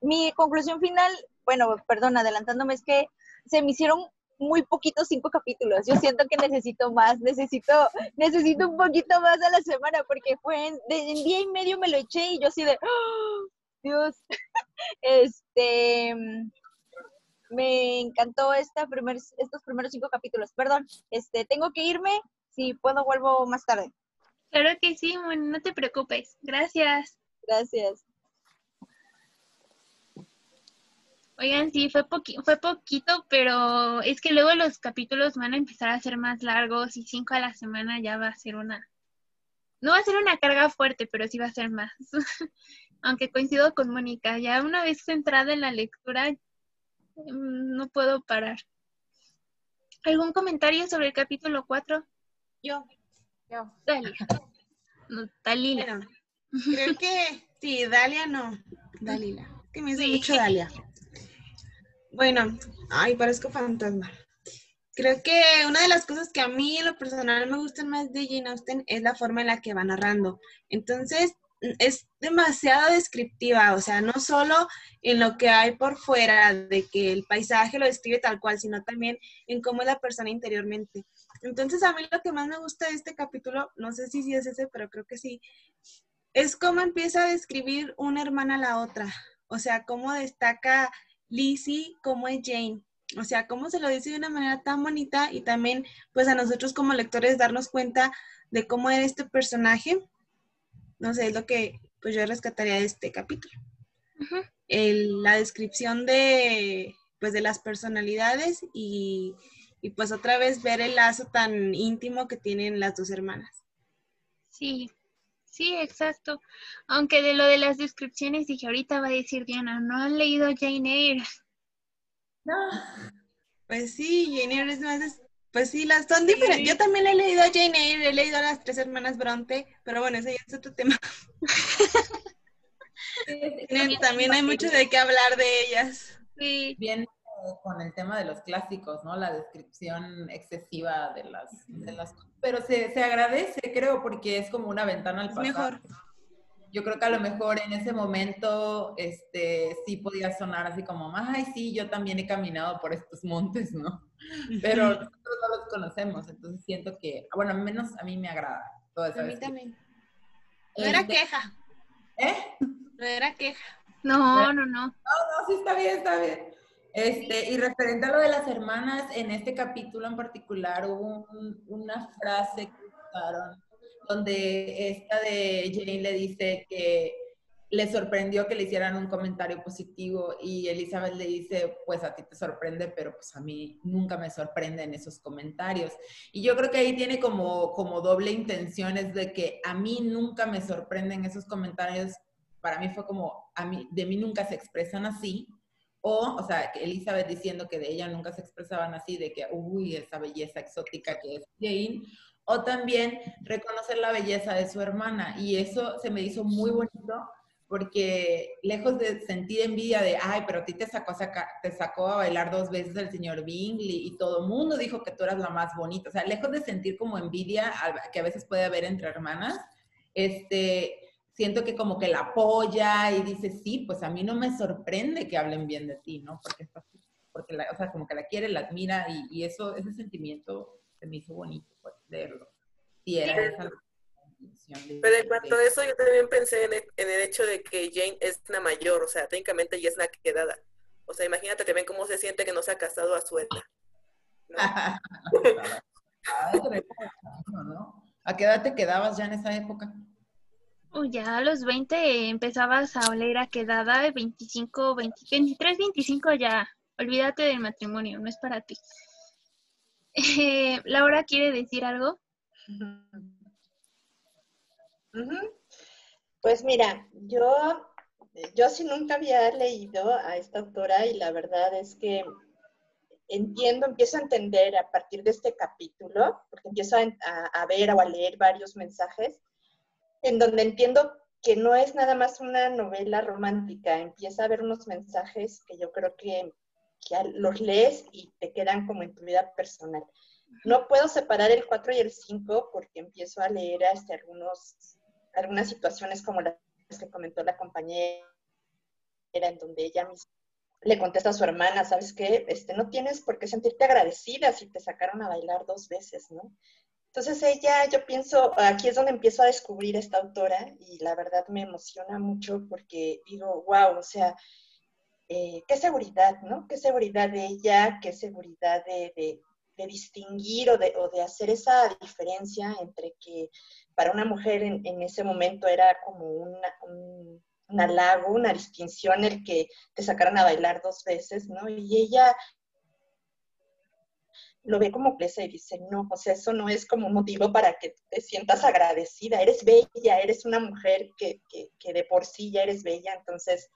Mi conclusión final, bueno, perdón, adelantándome, es que se me hicieron muy poquitos cinco capítulos. Yo siento que necesito más, necesito, necesito un poquito más a la semana, porque fue en, de- en día y medio me lo eché y yo así de, ¡Oh, Dios, este, me encantó esta primer, estos primeros cinco capítulos. Perdón, este, tengo que irme, si puedo vuelvo más tarde. Claro que sí, Moni, no te preocupes. Gracias. Gracias. Oigan, sí, fue, poqui fue poquito, pero es que luego los capítulos van a empezar a ser más largos y cinco a la semana ya va a ser una... No va a ser una carga fuerte, pero sí va a ser más. Aunque coincido con Mónica, ya una vez centrada en la lectura, mm, no puedo parar. ¿Algún comentario sobre el capítulo 4? Yo. Yo. Dalia. No, Dalila. Bueno, creo que sí, Dalia no. Dalila. Que me dice Sí. mucho Dalia. Bueno, ay, parezco fantasma. Creo que una de las cosas que a mí en lo personal me gustan más de Jane Austen es la forma en la que va narrando. Entonces, es demasiado descriptiva, o sea, no solo en lo que hay por fuera, de que el paisaje lo describe tal cual, sino también en cómo es la persona interiormente. Entonces, a mí lo que más me gusta de este capítulo, no sé si sí es ese, pero creo que sí, es cómo empieza a describir una hermana a la otra. O sea, cómo destaca Lizzie, cómo es Jane. O sea, cómo se lo dice de una manera tan bonita y también, pues a nosotros como lectores darnos cuenta de cómo era este personaje. No sé, es lo que pues yo rescataría de este capítulo. El- la descripción de, pues, de las personalidades y, y pues otra vez ver el lazo tan íntimo que tienen las dos hermanas. Sí, sí, exacto. Aunque de lo de las descripciones dije, ahorita va a decir Diana, no han leído Jane Eyre. Pues sí, Jane Eyre es más, es- pues sí, las son diferentes. Yo también he leído a Jane Eyre, he leído a las tres hermanas Bronte, pero bueno, ese ya es otro tema. También hay mucho de qué hablar de ellas. Sí. Bien eh, con el tema de los clásicos, ¿no? La descripción excesiva de las, de las pero se, se agradece, creo, porque es como una ventana al pasado. mejor. Yo creo que a lo mejor en ese momento, este, sí podía sonar así como, ay, sí, yo también he caminado por estos montes, ¿no? Pero nosotros no los conocemos, entonces siento que, bueno, al menos a mí me agrada toda esa A mí también. No era Este, queja. ¿Eh? No era queja. No, no, no. No, no, sí está bien, está bien. Este, y referente a lo de las hermanas, en este capítulo en particular hubo un- una frase que usaron donde esta de Jane le dice que le sorprendió que le hicieran un comentario positivo y Elizabeth le dice, pues a ti te sorprende, pero pues a mí nunca me sorprenden esos comentarios. Y yo creo que ahí tiene como, como doble intención, es de que a mí nunca me sorprenden esos comentarios, para mí fue como, a mí, de mí nunca se expresan así, o, o sea, Elizabeth diciendo que de ella nunca se expresaban así, de que, uy, esa belleza exótica que es Jane, o también reconocer la belleza de su hermana. Y eso se me hizo muy bonito porque lejos de sentir envidia de, ay, pero a ti te sacó, saca- te sacó a bailar dos veces el señor Bingley y todo el mundo dijo que tú eras la más bonita. O sea, lejos de sentir como envidia que a veces puede haber entre hermanas, este, siento que como que la apoya y dice, sí, pues a mí no me sorprende que hablen bien de ti, ¿no? Porque, porque la, o sea, como que la quiere, la admira y, y eso, ese sentimiento se me hizo bonito pues, leerlo. Y era Sí. esa Pero en cuanto a eso, yo también pensé en el, en el hecho de que Jane es una mayor, o sea, técnicamente ya es una quedada. O sea, imagínate también cómo se siente que no se ha casado a su edad. ¿A qué edad te quedabas ya en esa época? Uy, ya a los 20 empezabas a oler a quedada, 25, 20, 23, 25 ya. Olvídate del matrimonio, no es para ti. Eh, Laura quiere decir algo. Pues mira, yo, yo sí nunca había leído a esta autora y la verdad es que entiendo, empiezo a entender a partir de este capítulo, porque empiezo a, ver o a leer varios mensajes, en donde entiendo que no es nada más una novela romántica, empieza a haber unos mensajes que yo creo que, que los lees y te quedan como en tu vida personal. No puedo separar el 4 y el 5 porque empiezo a leer este, algunos, algunas situaciones como las que comentó la compañera, en donde ella misma le contesta a su hermana, ¿sabes qué? Este, no tienes por qué sentirte agradecida si te sacaron a bailar dos veces, ¿no? Entonces ella, yo pienso, aquí es donde empiezo a descubrir esta autora y la verdad me emociona mucho porque digo, wow, o sea, eh, qué seguridad, ¿no? Qué seguridad de ella, qué seguridad de, de- de distinguir o de, o de hacer esa diferencia entre que para una mujer en, en ese momento era como una, un- halago, una distinción el que te sacaran a bailar dos veces, ¿no? Y ella lo ve como presa y dice, no, o sea, eso no es como un motivo para que te sientas agradecida, eres bella, eres una mujer que, que, que de por sí ya eres bella, entonces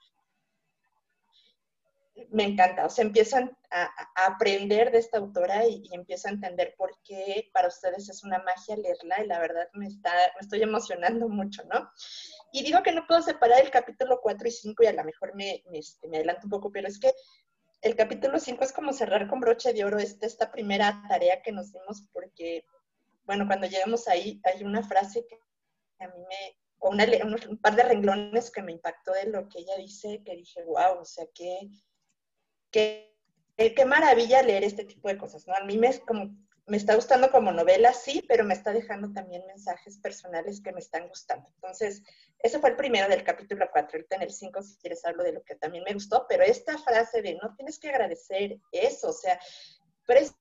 me encanta, o sea, empiezan a, aprender de esta autora y, y, empiezo a entender por qué para ustedes es una magia leerla y la verdad me, está, me estoy emocionando mucho, ¿no? Y digo que no puedo separar el capítulo 4 y 5 y a lo mejor me, este, me adelanto un poco, pero es que el capítulo 5 es como cerrar con broche de oro esta, esta primera tarea que nos dimos porque, bueno, cuando llegamos ahí hay una frase que a mí me, o un par de renglones que me impactó de lo que ella dice, que dije, wow, o sea, que qué, qué maravilla leer este tipo de cosas, ¿no? A mí me, está gustando como novela, sí, pero me está dejando también mensajes personales que me están gustando. Entonces, ese fue el primero del capítulo 4. Ahorita en el 5, si quieres, hablo de lo que también me gustó, pero esta frase de no tienes que agradecer eso, o sea, pero es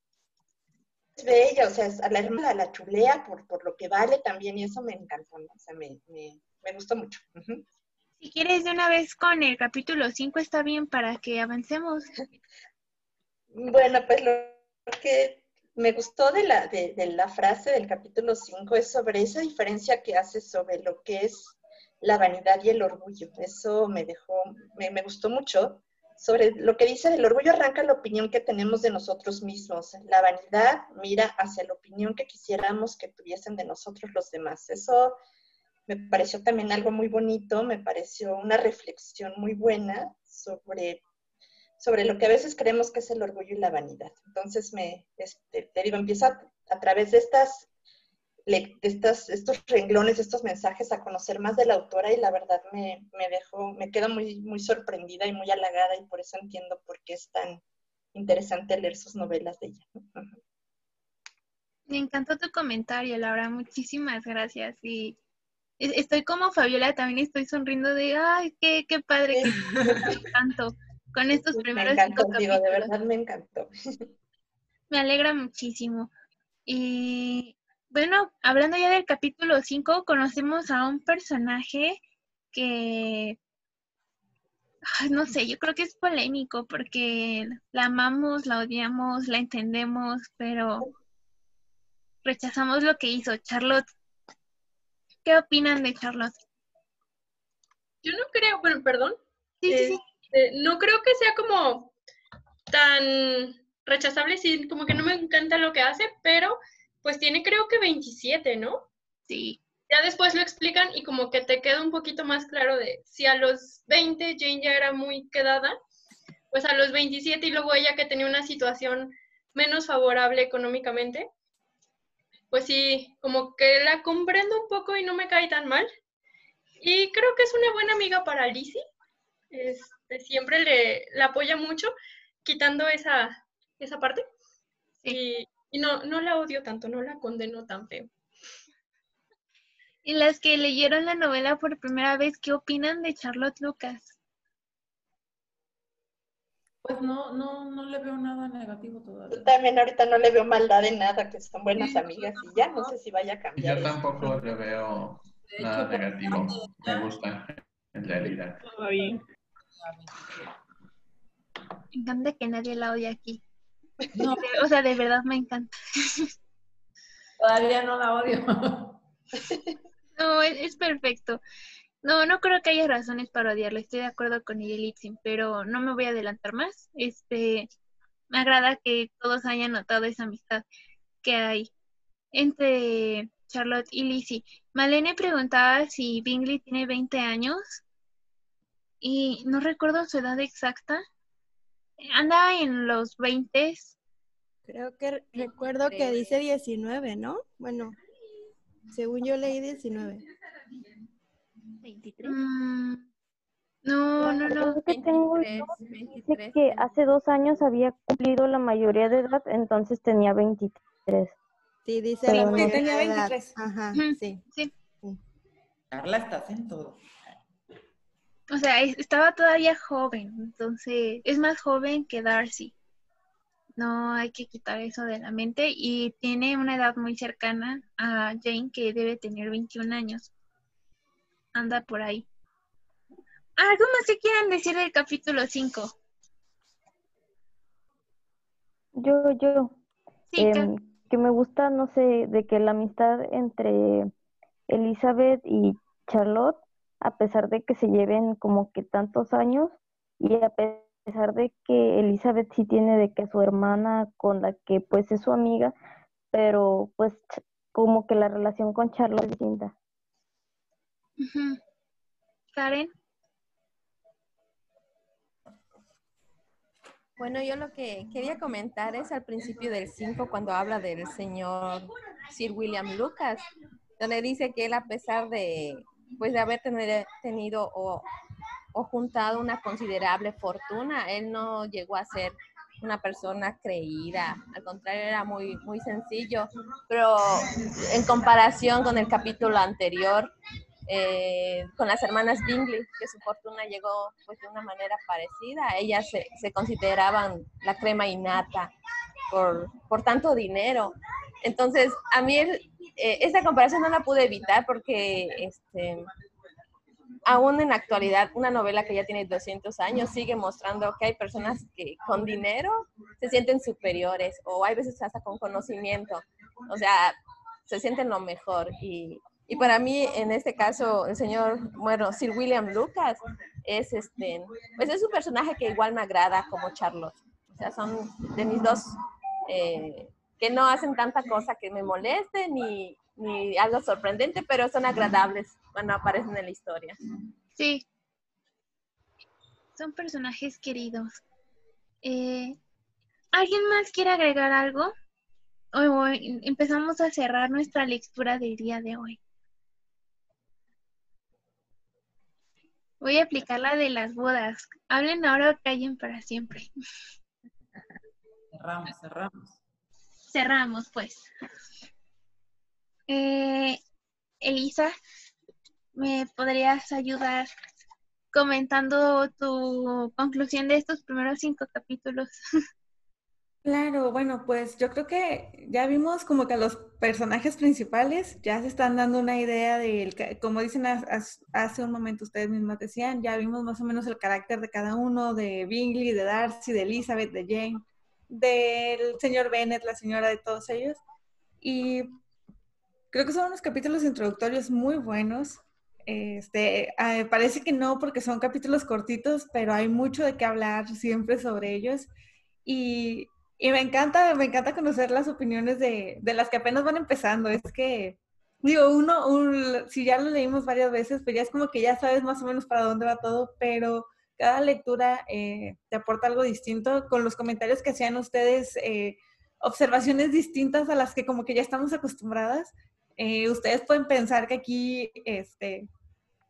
bella, o sea, a la hermana la chulea por, lo que vale también, y eso me encantó. O sea, me, me, gustó mucho. Uh. Si quieres de una vez con el capítulo 5 está bien para que avancemos. Bueno, pues lo que me gustó de la, de, de la frase del capítulo 5 es sobre esa diferencia que hace sobre lo que es la vanidad y el orgullo. Eso me dejó, me, me gustó mucho. Sobre lo que dice del orgullo arranca la opinión que tenemos de nosotros mismos. La vanidad mira hacia la opinión que quisiéramos que tuviesen de nosotros los demás. Eso me pareció también algo muy bonito, me pareció una reflexión muy buena sobre, sobre lo que a veces creemos que es el orgullo y la vanidad. Entonces, me, este, te digo, empiezo a, a través de estas de estas, estos renglones, estos mensajes, a conocer más de la autora y la verdad me, me dejó, me quedo muy, muy sorprendida y muy halagada y por eso entiendo por qué es tan interesante leer sus novelas de ella. Me encantó tu comentario, Laura, muchísimas gracias y estoy como Fabiola, también estoy sonriendo de, ay, qué, qué padre, que encantó con estos primeros me encantó, cinco digo, de verdad me encantó. Me alegra muchísimo. Y bueno, hablando ya del capítulo 5, conocemos a un personaje que, ay, no sé, yo creo que es polémico porque la amamos, la odiamos, la entendemos, pero rechazamos lo que hizo Charlotte. ¿Qué opinan de Charlotte? Yo no creo, bueno, perdón. Sí, eh, sí, sí. Eh, no creo que sea como tan rechazable, sí, como que no me encanta lo que hace, pero pues tiene creo que 27, ¿no? Sí. Ya después lo explican y como que te queda un poquito más claro de si a los 20 Jane ya era muy quedada, pues a los 27 y luego ella que tenía una situación menos favorable económicamente, pues sí, como que la comprendo un poco y no me cae tan mal. Y creo que es una buena amiga para Lizzie. Este, siempre le, la apoya mucho, quitando esa, esa parte. Sí. Y, y no, no la odio tanto, no la condeno tan feo. Y las que leyeron la novela por primera vez, ¿qué opinan de Charlotte Lucas? Pues no, no, no le veo nada negativo todavía. Yo también ahorita no le veo maldad en nada, que son buenas amigas y ya no sé si vaya a cambiar. Yo tampoco le veo nada negativo. Me gusta, en realidad. Todo bien. Me encanta que nadie la odie aquí. No. O sea, de verdad me encanta. Todavía no la odio. No, es, es, perfecto. No, no creo que haya razones para odiarla. Estoy de acuerdo con Litzin, pero no me voy a adelantar más. Este, me agrada que todos hayan notado esa amistad que hay entre Charlotte y Lizzie. Malene preguntaba si Bingley tiene 20 años y no recuerdo su edad exacta. Anda en los 20. Creo que recuerdo que dice 19, ¿no? Bueno, según yo leí 19. 23. Mm, no, no, no. Que tengo 23, 23. Dice que hace dos años había cumplido la mayoría de edad, entonces tenía 23. Sí, dice la no tenía 23. Ajá, sí. sí. Carla, estás en todo. O sea, estaba todavía joven, entonces es más joven que Darcy. No hay que quitar eso de la mente y tiene una edad muy cercana a Jane que debe tener 21 años. Anda por ahí. ¿Algo más que quieran decir del capítulo 5? Yo, yo. Sí, em, que me gusta, no sé, de que la amistad entre Elizabeth y Charlotte, a pesar de que se lleven como que tantos años, y a pesar de que Elizabeth sí tiene de que a su hermana con la que pues es su amiga, pero pues como que la relación con Charlotte es distinta. Karen. Bueno, yo lo que quería comentar es al principio del 5, cuando habla del señor Sir William Lucas, donde dice que él a pesar de, pues, de haber tener- tenido o, o juntado una considerable fortuna, él no llegó a ser una persona creída, al contrario era muy, muy sencillo, pero en comparación con el capítulo anterior, eh, con las hermanas Bingley, que su fortuna llegó pues de una manera parecida. Ellas se, se consideraban la crema innata por, por tanto dinero. Entonces, a mí eh, esa comparación no la pude evitar porque este, aún en la actualidad, una novela que ya tiene 200 años sigue mostrando que hay personas que con dinero se sienten superiores o hay veces hasta con conocimiento. O sea, se sienten lo mejor. Y, y para mí, en este caso, el señor, bueno, Sir William Lucas es este, pues es un personaje que igual me agrada como Charlotte. O sea, son de mis dos eh, que no hacen tanta cosa que me moleste ni, ni algo sorprendente, pero son agradables cuando aparecen en la historia. Sí. Son personajes queridos. Eh, ¿Alguien más quiere agregar algo? O empezamos a cerrar nuestra lectura del día de hoy. Voy a aplicar la de las bodas. Hablen ahora o callen para siempre. Cerramos, cerramos. Cerramos, pues. Eh, Elisa, ¿me podrías ayudar comentando tu conclusión de estos primeros cinco capítulos? Claro, bueno, pues yo creo que ya vimos como que los personajes principales ya se están dando una idea ca- como dicen hace un momento ustedes mismos decían, ya vimos más o menos el carácter de cada uno, de Bingley, de Darcy, de Elizabeth, de Jane, del señor Bennet, la señora de todos ellos. Y creo que son unos capítulos introductorios muy buenos. Este, ah, parece que no porque son capítulos cortitos, pero hay mucho de qué hablar siempre sobre ellos. Y, y me encanta, me encanta conocer las opiniones de, de las que apenas van empezando. Es que, digo, uno, un- si ya lo leímos varias veces, pues ya es como que ya sabes más o menos para dónde va todo, pero cada lectura eh, te aporta algo distinto. Con los comentarios que hacían ustedes, eh, observaciones distintas a las que como que ya estamos acostumbradas. Eh, ustedes pueden pensar que aquí, este,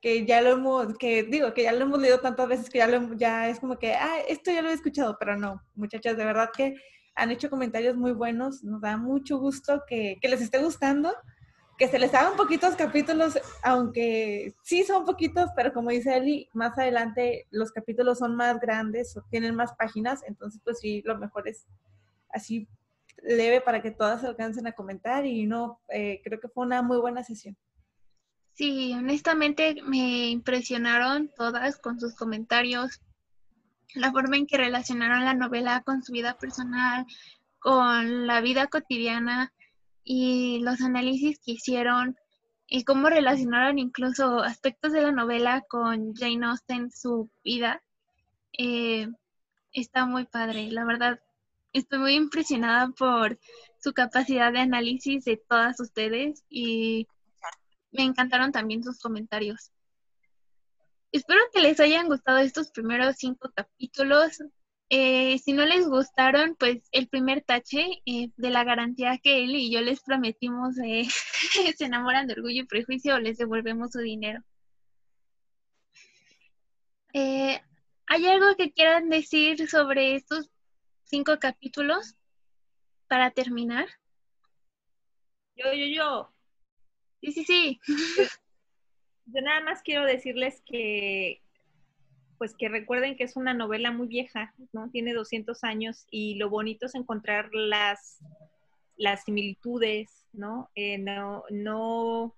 que ya lo hemos, que digo, que ya lo hemos leído tantas veces que ya, lo, ya es como que, ah, esto ya lo he escuchado, pero no, muchachas, de verdad que han hecho comentarios muy buenos, nos da mucho gusto que, que les esté gustando, que se les hagan poquitos capítulos, aunque sí son poquitos, pero como dice Eli, más adelante los capítulos son más grandes, tienen más páginas, entonces pues sí, lo mejor es así leve para que todas alcancen a comentar y no, eh, creo que fue una muy buena sesión. Sí, honestamente me impresionaron todas con sus comentarios, la forma en que relacionaron la novela con su vida personal, con la vida cotidiana y los análisis que hicieron y cómo relacionaron incluso aspectos de la novela con Jane Austen, su vida. Eh, está muy padre, la verdad. Estoy muy impresionada por su capacidad de análisis de todas ustedes y me encantaron también sus comentarios. Espero que les hayan gustado estos primeros cinco capítulos. Eh, si no les gustaron, pues el primer tache eh, de la garantía que él y yo les prometimos eh, se enamoran de orgullo y prejuicio o les devolvemos su dinero. Eh, ¿Hay algo que quieran decir sobre estos cinco capítulos para terminar? Yo, yo, yo. Sí, sí, sí. Yo nada más quiero decirles que, pues que recuerden que es una novela muy vieja, ¿no? Tiene 200 años y lo bonito es encontrar las, las similitudes, ¿no? Eh, no, no,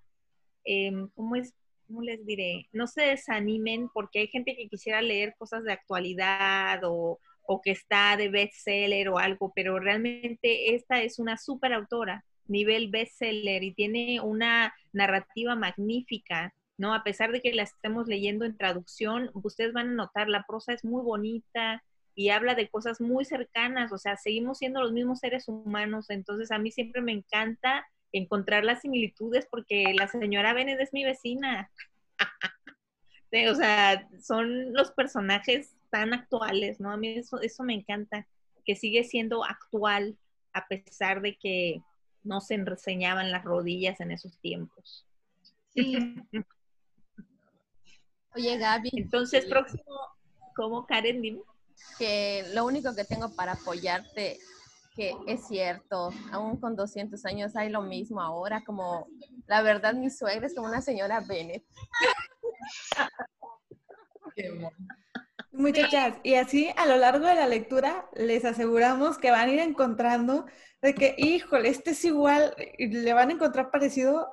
em, ¿cómo es? ¿cómo les diré? No se desanimen porque hay gente que quisiera leer cosas de actualidad o, o que está de bestseller o algo, pero realmente esta es una super autora, nivel bestseller y tiene una narrativa magnífica. ¿No? A pesar de que la estemos leyendo en traducción, ustedes van a notar, la prosa es muy bonita y habla de cosas muy cercanas, o sea, seguimos siendo los mismos seres humanos, entonces a mí siempre me encanta encontrar las similitudes porque la señora Bennett es mi vecina. Sí, o sea, son los personajes tan actuales, ¿no? A mí eso, eso me encanta, que sigue siendo actual a pesar de que no se enseñaban las rodillas en esos tiempos. Sí. Oye, Gaby. Entonces, próximo, ¿cómo Karen? Dime. Que lo único que tengo para apoyarte, que es cierto, aún con 200 años hay lo mismo ahora, como la verdad mi suegra es como una señora Bennett. Muchachas, y así a lo largo de la lectura les aseguramos que van a ir encontrando de que, híjole, este es igual, y le van a encontrar parecido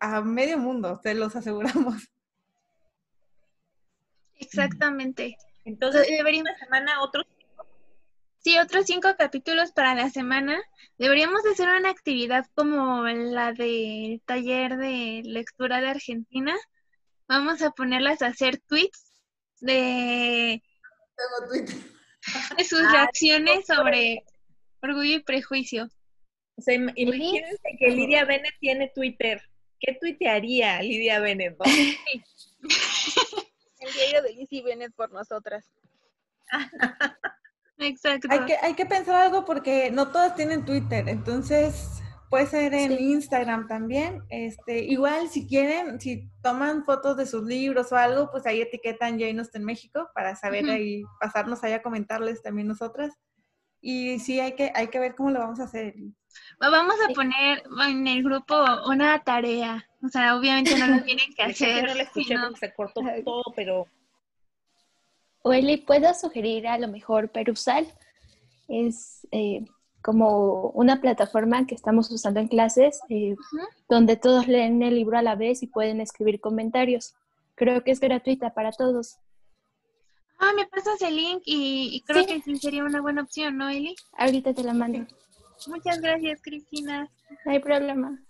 a medio mundo, te los aseguramos. Exactamente. Entonces, deberíamos esta semana otros Sí, otros cinco capítulos para la semana. Deberíamos hacer una actividad como la del taller de lectura de Argentina. Vamos a ponerlas a hacer tweets de, de sus Ah, reacciones sobre orgullo y prejuicio. O sea, im- imagínense que Lidia Bennett tiene Twitter. ¿Qué tuitearía Lidia Bennett? El diario de Lizzie Bennett por nosotras. Exacto. Hay que, hay que pensar algo porque no todas tienen Twitter, entonces puede ser en Instagram también. Este, igual si quieren, si toman fotos de sus libros o algo, pues ahí etiquetan Jane Austen México para saber Ujú. ahí, pasarnos allá a comentarles también nosotras. Y sí, hay que, hay que ver cómo lo vamos a hacer. Vamos a poner en el grupo una tarea. O sea, obviamente no lo tienen que hacer. no escuché sino- porque se cortó todo, pero O Eli, puedo sugerir a lo mejor Perusal. Es eh, como una plataforma que estamos usando en clases eh, donde todos leen el libro a la vez y pueden escribir comentarios. Creo que es gratuita para todos. Ah, me pasas el link y, y creo Sí. que sí sería una buena opción, ¿no, Eli? Ahorita te la mando. Muchas gracias, Cristina. No hay problema.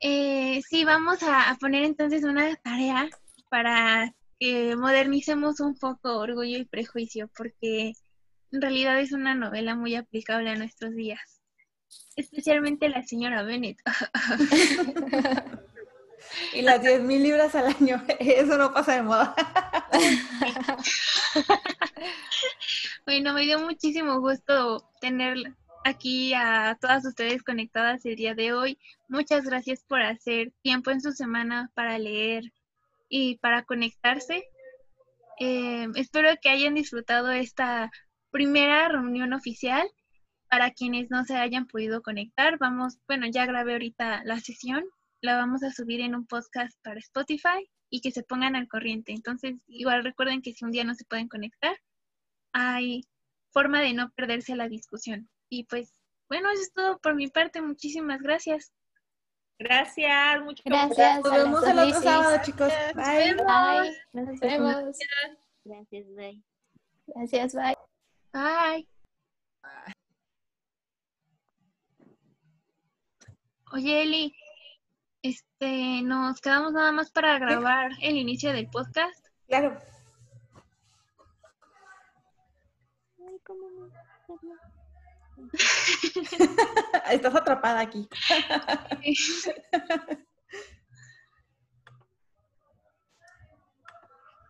Eh, sí, vamos a, a poner entonces una tarea para que modernicemos un poco Orgullo y Prejuicio, porque en realidad es una novela muy aplicable a nuestros días. Especialmente la señora Bennett. Y las 10 mil libras al año, eso no pasa de moda. Bueno, me dio muchísimo gusto tener aquí a todas ustedes conectadas el día de hoy. Muchas gracias por hacer tiempo en su semana para leer y para conectarse. Eh, espero que hayan disfrutado esta primera reunión oficial. Para quienes no se hayan podido conectar, vamos, bueno, ya grabé ahorita la sesión, la vamos a subir en un podcast para Spotify y que se pongan al corriente. Entonces, igual recuerden que si un día no se pueden conectar, hay forma de no perderse la discusión. Y pues, bueno, eso es todo por mi parte. Muchísimas gracias. Gracias, muchas Gracias. Nos vemos el otro sábado, chicos. Bye. Bye. Nos Nos vemos. Gracias, bye. Gracias, bye. Bye. Oye, Eli, este, nos quedamos nada más para grabar el inicio del podcast. Claro. Estás atrapada aquí.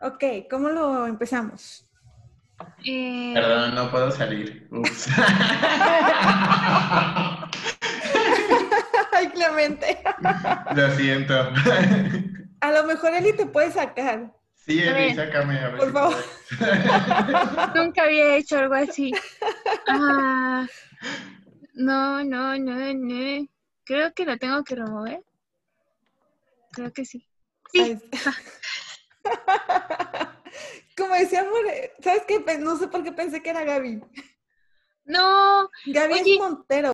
ok, ¿cómo lo empezamos? Eh, Perdón, no puedo salir. Ups. Ay, Clemente. Lo siento. A lo mejor Eli te puede sacar. Sí, Eli, sácame a ver Por si favor. Nunca había hecho algo así. Ah, no, no, no, no. Creo que lo tengo que remover. Creo que sí. Sí. Como decía More, ¿sabes qué? No sé por qué pensé que era Gaby. No. Gaby Oye. es Montero.